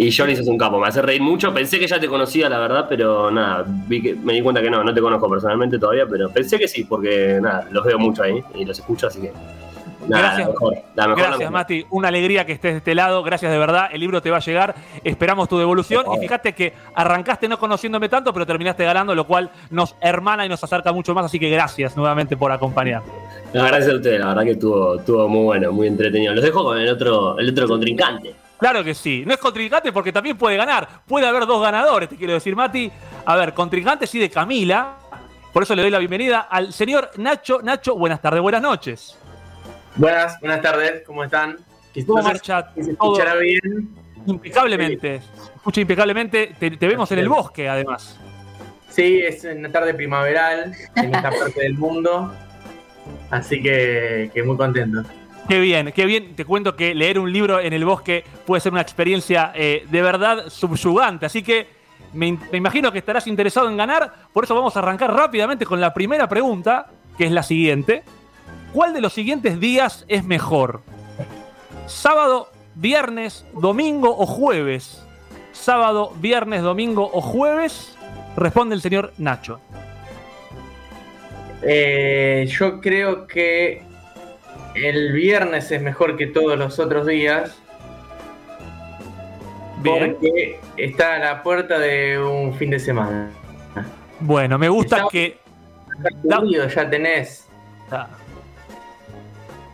y Johnny es un capo, me hace reír mucho. Pensé que ya te conocía, la verdad, pero nada, vi que, me di cuenta que no, no te conozco personalmente todavía, pero pensé que sí, porque nada, los veo mucho ahí y los escucho, así que. Nada, Gracias. la mejor, la mejor, la Gracias. Mati. Una alegría que estés de este lado. Gracias de verdad. El libro te va a llegar. Esperamos tu devolución. Y fíjate que arrancaste no conociéndome tanto, pero terminaste ganando, lo cual nos hermana y nos acerca mucho más. Así que gracias nuevamente por acompañar. No, gracias a ustedes, la verdad que estuvo, estuvo muy bueno, muy entretenido. Los dejo con el otro, el otro contrincante. Claro que sí. No es contrincante porque también puede ganar. Puede haber dos ganadores, te quiero decir, Mati. A ver, contrincante sí de Camila. Por eso le doy la bienvenida al señor Nacho. Nacho, buenas tardes, buenas noches. Buenas, buenas tardes, ¿cómo están? ¿Cómo marcha se escuchará bien. Impecablemente. Se Escucha impecablemente. Te, te vemos en el bosque, además. Sí, es una tarde primaveral en esta parte del mundo. Así que, que muy contento. Qué bien, qué bien. Te cuento que leer un libro en el bosque puede ser una experiencia eh, de verdad subyugante. Así que me, in- me imagino que estarás interesado en ganar. Por eso vamos a arrancar rápidamente con la primera pregunta, que es la siguiente. ¿Cuál de los siguientes días es mejor? ¿Sábado, viernes, domingo o jueves? ¿Sábado, viernes, domingo o jueves? Responde el señor Nacho. Eh, yo creo que el viernes es mejor que todos los otros días. Bien. Porque está a la puerta de un fin de semana. Bueno, me gusta que ya tenés. Ah.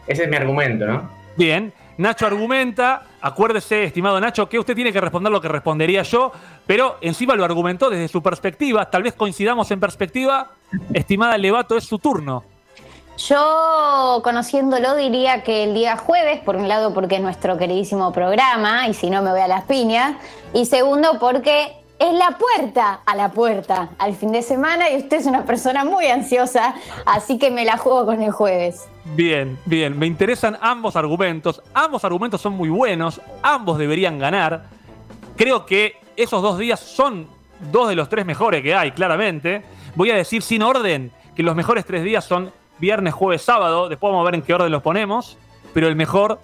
Ese es mi argumento, ¿no? Bien, Nacho argumenta, acuérdese, estimado Nacho, que usted tiene que responder lo que respondería yo, pero encima lo argumentó desde su perspectiva, tal vez coincidamos en perspectiva. Estimada Levato, es su turno. Yo, conociéndolo, diría que el día jueves, por un lado porque es nuestro queridísimo programa, y si no me voy a las piñas, y segundo porque es la puerta a la puerta al fin de semana y usted es una persona muy ansiosa, así que me la juego con el jueves. Bien, bien. Me interesan ambos argumentos. Ambos argumentos son muy buenos. Ambos deberían ganar. Creo que esos dos días son dos de los tres mejores que hay, claramente. Voy a decir sin orden que los mejores tres días son viernes, jueves, sábado. Después vamos a ver en qué orden los ponemos. Pero el mejor,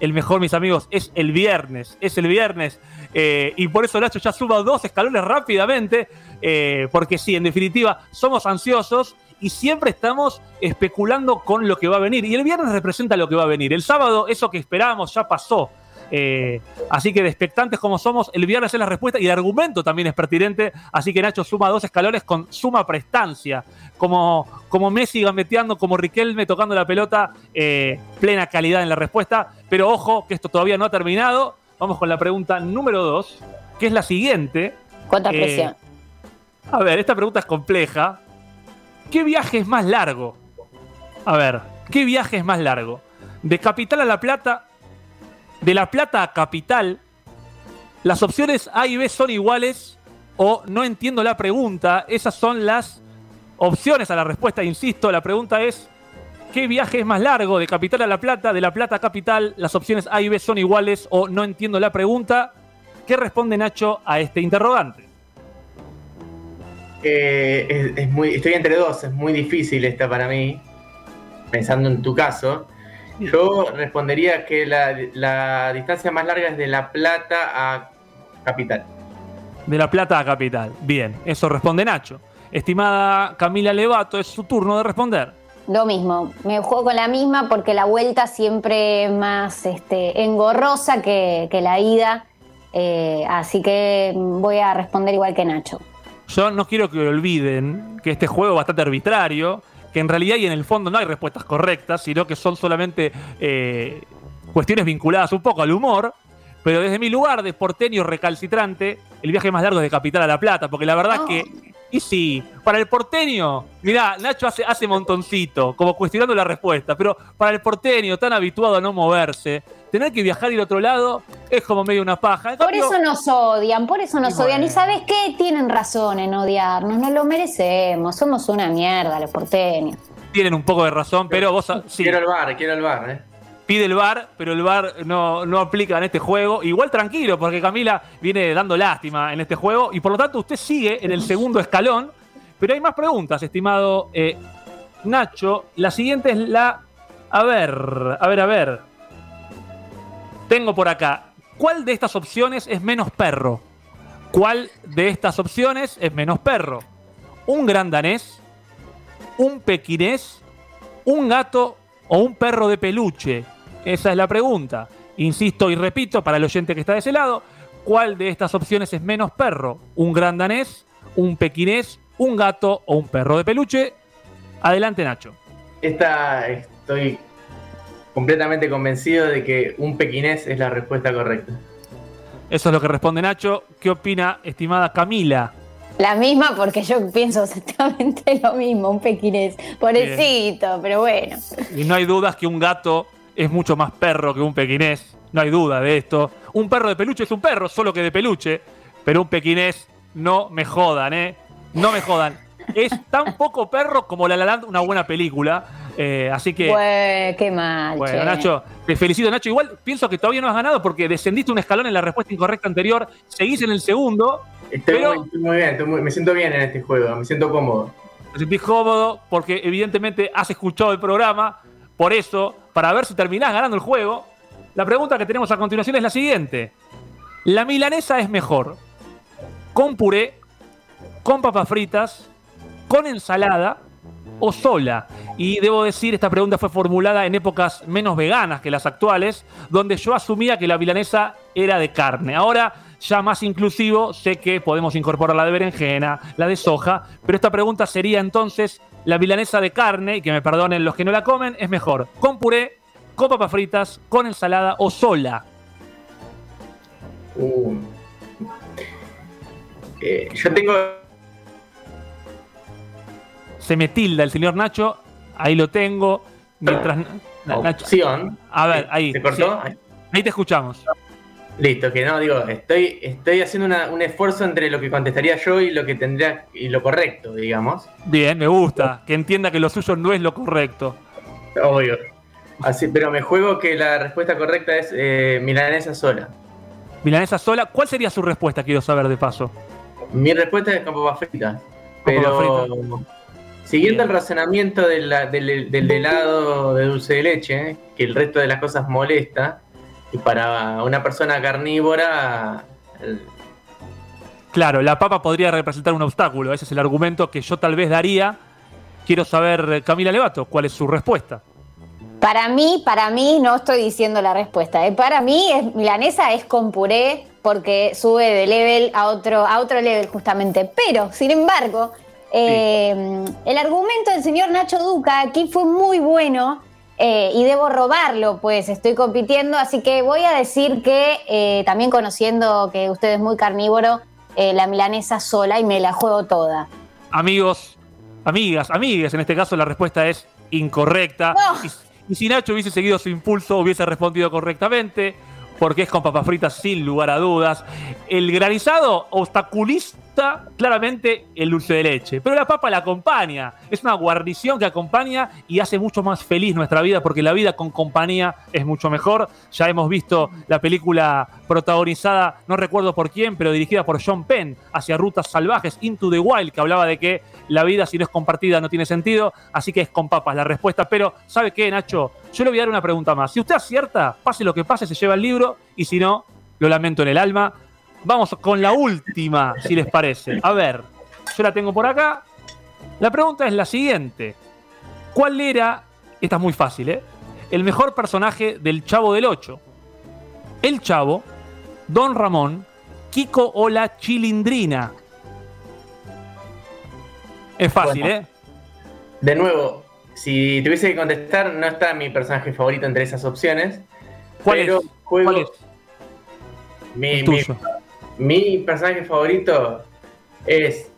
el mejor, mis amigos, es el viernes. Es el viernes. Eh, y por eso Nacho ya suba dos escalones rápidamente. eh, porque sí, en definitiva, somos ansiosos y siempre estamos especulando con lo que va a venir. Y el viernes representa lo que va a venir. El sábado, eso que esperábamos ya pasó. Eh, así que de expectantes como somos, el viernes es la respuesta y el argumento también es pertinente. Así que Nacho suma dos escalones con suma prestancia. Como, como Messi gambeteando, como Riquelme tocando la pelota, eh, plena calidad en la respuesta. Pero ojo, que esto todavía no ha terminado. Vamos con la pregunta número dos, que es la siguiente. ¿Cuánta Eh, presión? a ver, esta pregunta es compleja. ¿Qué viaje es más largo? A ver, ¿qué viaje es más largo? ¿De Capital a La Plata? ¿De La Plata a Capital? ¿Las opciones A y B son iguales? ¿O no entiendo la pregunta? Esas son las opciones a la respuesta, insisto. La pregunta es, ¿qué viaje es más largo? ¿De Capital a La Plata? ¿De La Plata a Capital? ¿Las opciones A y B son iguales? ¿O no entiendo la pregunta? ¿Qué responde Nacho a este interrogante? Eh, muy, estoy entre dos, es muy difícil esta para mí, pensando en tu caso. Yo respondería que la, la distancia más larga es de La Plata a Capital. De La Plata a Capital. Bien, eso responde Nacho. Estimada Camila Levato, es su turno de responder. Lo mismo, me juego con la misma porque la vuelta siempre es más este, engorrosa que, que la ida, eh, así que voy a responder igual que Nacho. Yo no quiero que olviden que este juego es bastante arbitrario, que en realidad y en el fondo no hay respuestas correctas, sino que son solamente eh, cuestiones vinculadas un poco al humor. Pero desde mi lugar de porteño recalcitrante, el viaje más largo es de Capital a La Plata, porque la verdad es que, y sí, para el porteño, mirá, Nacho hace, hace montoncito, como cuestionando la respuesta, pero para el porteño, tan habituado a no moverse, tener que viajar al otro lado es como medio una paja. En Por cambio- eso nos odian, por eso nos Y odian. ¿Y sabes qué? Tienen razón en odiarnos, nos lo merecemos, somos una mierda los porteños. tienen un poco de razón, pero vos sí, Quiero el bar, quiero el bar, ¿eh? Pide el bar, pero el bar no, no aplica en este juego. Igual tranquilo, porque Camila viene dando lástima en este juego y por lo tanto usted sigue en el segundo escalón. Pero hay más preguntas, estimado eh, Nacho. La siguiente es la. A ver, a ver, a ver. Tengo por acá. ¿Cuál de estas opciones es menos perro? ¿Cuál de estas opciones es menos perro? ¿Un gran danés? ¿Un pequinés? ¿Un gato o un perro de peluche? Esa es la pregunta. Insisto y repito para el oyente que está de ese lado, ¿cuál de estas opciones es menos perro? ¿Un gran danés? ¿Un pequinés? ¿Un gato o un perro de peluche? Adelante Nacho. Esta estoy completamente convencido de que un pequinés es la respuesta correcta. Eso es lo que responde Nacho. ¿Qué opina, estimada Camila? La misma porque yo pienso exactamente lo mismo, un pequinés, pobrecito, pero bueno. Y no hay dudas que un gato es mucho más perro que un pequinés. No hay duda de esto. Un perro de peluche es un perro, solo que de peluche. Pero un pequinés, no me jodan, ¿eh? No me jodan. Es tan poco perro como La La Land, una buena película. Eh, así que, qué mal. bueno, che. Nacho, te felicito, Nacho. Igual pienso que todavía no has ganado porque descendiste un escalón en la respuesta incorrecta anterior. Seguís en el segundo. Estoy, Pero- muy, estoy muy bien, estoy muy- me siento bien en este juego, me siento cómodo. Te sentís cómodo porque evidentemente has escuchado el programa. Por eso, para ver si terminás ganando el juego, la pregunta que tenemos a continuación es la siguiente. ¿La milanesa es mejor con puré, con papas fritas, con ensalada o sola? Y debo decir, esta pregunta fue formulada en épocas menos veganas que las actuales, donde yo asumía que la milanesa era de carne. Ahora, ya más inclusivo, sé que podemos incorporar la de berenjena, la de soja, pero esta pregunta sería entonces, ¿la milanesa de carne, y que me perdonen los que no la comen, es mejor con puré, con papas fritas, con ensalada o sola? Uh. Eh, yo tengo. Se me tilda el señor Nacho, ahí lo tengo. Mientras. Na- Nacho- Opción. A ver, ahí. ¿Se cortó? sí, ahí te escuchamos. Listo, que no, digo, estoy, estoy haciendo una- un esfuerzo entre lo que contestaría yo y lo que tendría y lo correcto, digamos. Bien, me gusta. Que entienda que lo suyo no es lo correcto. Obvio. Así, pero me juego que la respuesta correcta es eh, milanesa sola. Milanesa sola, ¿cuál sería su respuesta? Quiero saber de paso. Mi respuesta es con papas fritas. Pero siguiendo el razonamiento de la- del, del helado de dulce de leche, que el resto de las cosas molesta, y para una persona carnívora, el- Claro, la papa podría representar un obstáculo. Ese es el argumento que yo tal vez daría. Quiero saber, Camila Levato, cuál es su respuesta. Para mí, para mí, no estoy diciendo la respuesta. ¿eh? Para mí, es, milanesa es con puré porque sube de level a otro, a otro level justamente. Pero, sin embargo, eh, el argumento del señor Nacho Duca aquí fue muy bueno eh, y debo robarlo, pues estoy compitiendo. Así que voy a decir que, eh, también conociendo que usted es muy carnívoro, eh, la milanesa sola y me la juego toda. Amigos, amigas, amigues, en este caso la respuesta es incorrecta. Y, y si Nacho hubiese seguido su impulso, hubiese respondido correctamente, porque es con papas fritas sin lugar a dudas. El granizado obstaculiza claramente el dulce de leche, pero la papa la acompaña. Es una guarnición que acompaña y hace mucho más feliz nuestra vida, porque la vida con compañía es mucho mejor. Ya hemos visto la película protagonizada, no recuerdo por quién, pero dirigida por John Penn, hacia Rutas Salvajes, Into the Wild, que hablaba de que la vida si no es compartida no tiene sentido, así que es con papas la respuesta. Pero, ¿sabe qué, Nacho? Yo le voy a dar una pregunta más. Si usted acierta, pase lo que pase, se lleva el libro, y si no, lo lamento en el alma. Vamos con la última, si les parece. A ver, yo la tengo por acá. La pregunta es la siguiente. ¿Cuál era, esta es muy fácil, ¿eh? El mejor personaje del Chavo del 8? El Chavo, Don Ramón, Kiko o la Chilindrina. Es fácil, Bueno. ¿eh? De nuevo, si tuviese que contestar, no está mi personaje favorito entre esas opciones. ¿Cuál pero es? juego- ¿Cuál es? Mi, mi-. Mi personaje favorito es.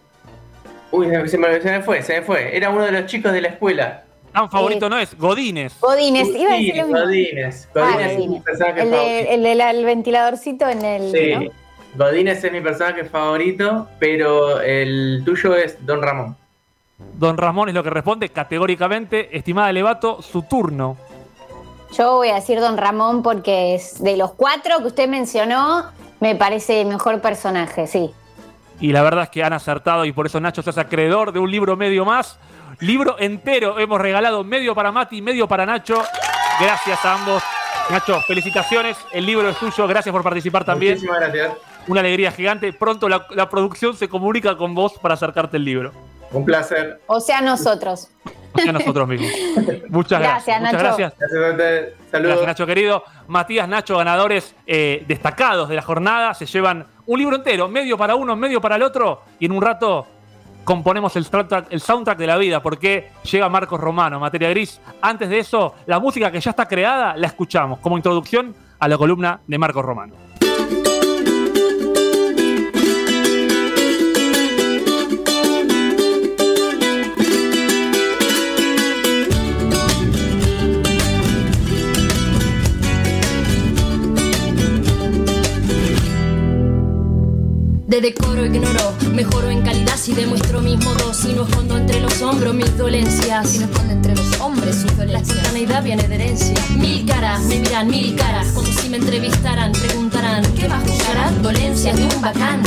Uy, se me, se me fue, se me fue. Era uno de los chicos de la escuela. Tan favorito no es, Godínez. Godínez, iba a decir mismo. Godínez. Ah, Godínez es mi Godínez. personaje El, favorito. el del el ventiladorcito en el. Sí, ¿no? Godínez es mi personaje favorito, pero el tuyo es Don Ramón. Don Ramón es lo que responde categóricamente. Estimada Levato, su turno. Yo voy a decir Don Ramón porque es de los cuatro que usted mencionó, me parece el mejor personaje, sí. Y la verdad es que han acertado y por eso Nacho se hace acreedor de un libro medio más. Libro entero hemos regalado, medio para Mati, medio para Nacho. Gracias a ambos. Nacho, felicitaciones. El libro es tuyo. Gracias por participar también. Muchísimas gracias. Una alegría gigante. Pronto la, la producción se comunica con vos para acercarte el libro. Un placer. O sea, nosotros. O sea, nosotros mismos. Muchas gracias. Gracias, Muchas Nacho. gracias. Gracias a ustedes. Saludos. Gracias, Nacho querido. Matías, Nacho, ganadores eh, destacados de la jornada. Se llevan un libro entero, medio para uno, medio para el otro. Y en un rato componemos el soundtrack, el soundtrack de la vida, porque llega Marcos Romano, Materia Gris. Antes de eso, la música que ya está creada la escuchamos como introducción a la columna de Marcos Romano. De decoro ignoro, mejoro en calidad si demuestro mis modos y no escondo entre los hombros mis dolencias. Si no escondo entre los hombres sus dolencias. La espontaneidad viene de herencia. Mil caras, me miran mil caras, como si me entrevistaran, preguntarán, ¿qué va a juzgar? Dolencias de un bacán.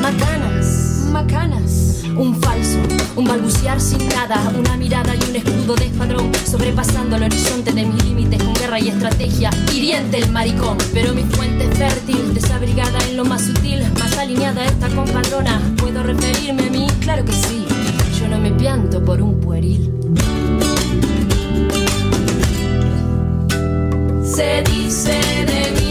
Macanas, macanas. Un falso, un balbucear sin nada, una mirada y un escudo de espadrón, sobrepasando el horizonte de mis límites con guerra y estrategia. Hiriente el maricón, pero mi fuente es fértil, desabrigada en lo más sutil, más alineada esta compadrona. ¿Puedo referirme a mí? Claro que sí, yo no me pianto por un pueril. Se dice de mí,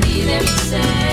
mí, se di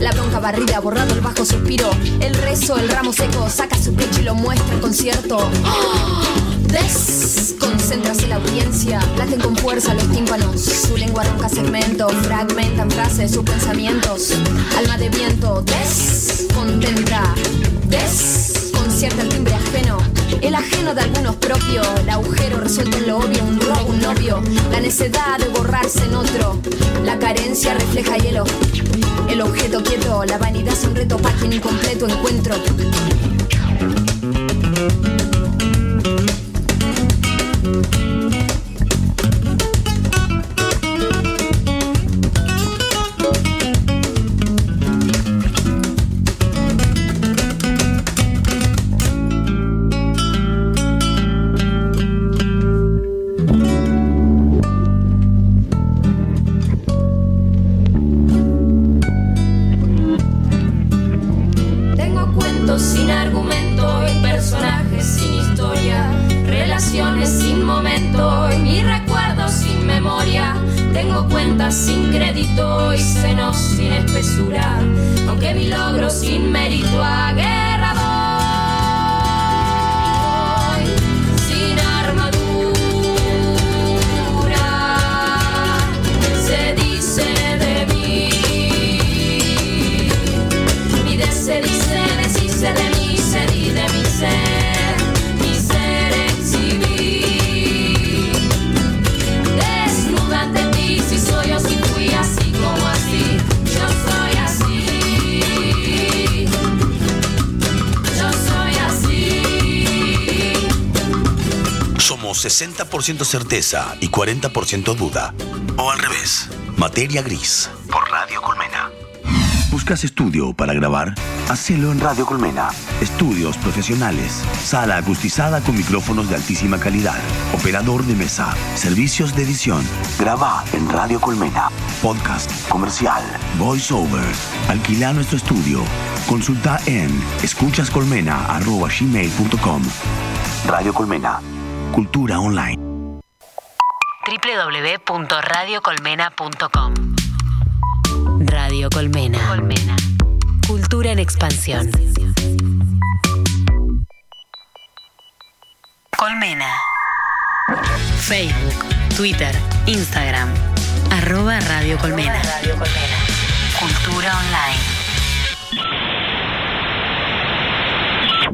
La bronca barrida, borrado el bajo suspiro. El rezo, el ramo seco, saca su pecho y lo muestra en concierto. ¡Oh! Desconcéntrase la audiencia, laten con fuerza los tímpanos. Su lengua ronca segmento, fragmentan frases, sus pensamientos. Alma de viento, descontenta, desconcierta el timbre ajeno. El ajeno de algunos propio, el agujero resuelto en lo obvio, un robo, un novio. La necedad de borrarse en otro, la carencia refleja hielo. El objeto quieto, la vanidad es un reto para quien incompleto encuentro. 60% certeza y 40% duda. O al revés. Materia gris. Por Radio Colmena. ¿Buscas estudio para grabar? Hacelo en Radio Colmena. Estudios profesionales. Sala acustizada con micrófonos de altísima calidad. Operador de mesa. Servicios de edición. Graba en Radio Colmena. Podcast. Comercial. Voice over. Alquila nuestro estudio. Consulta en escuchascolmena.gmail.com Radio Colmena. Cultura online. www.radiocolmena.com Radio Colmena. Colmena. Cultura en expansión. Colmena. Facebook, Twitter, Instagram. Arroba Radio Colmena. Cultura online.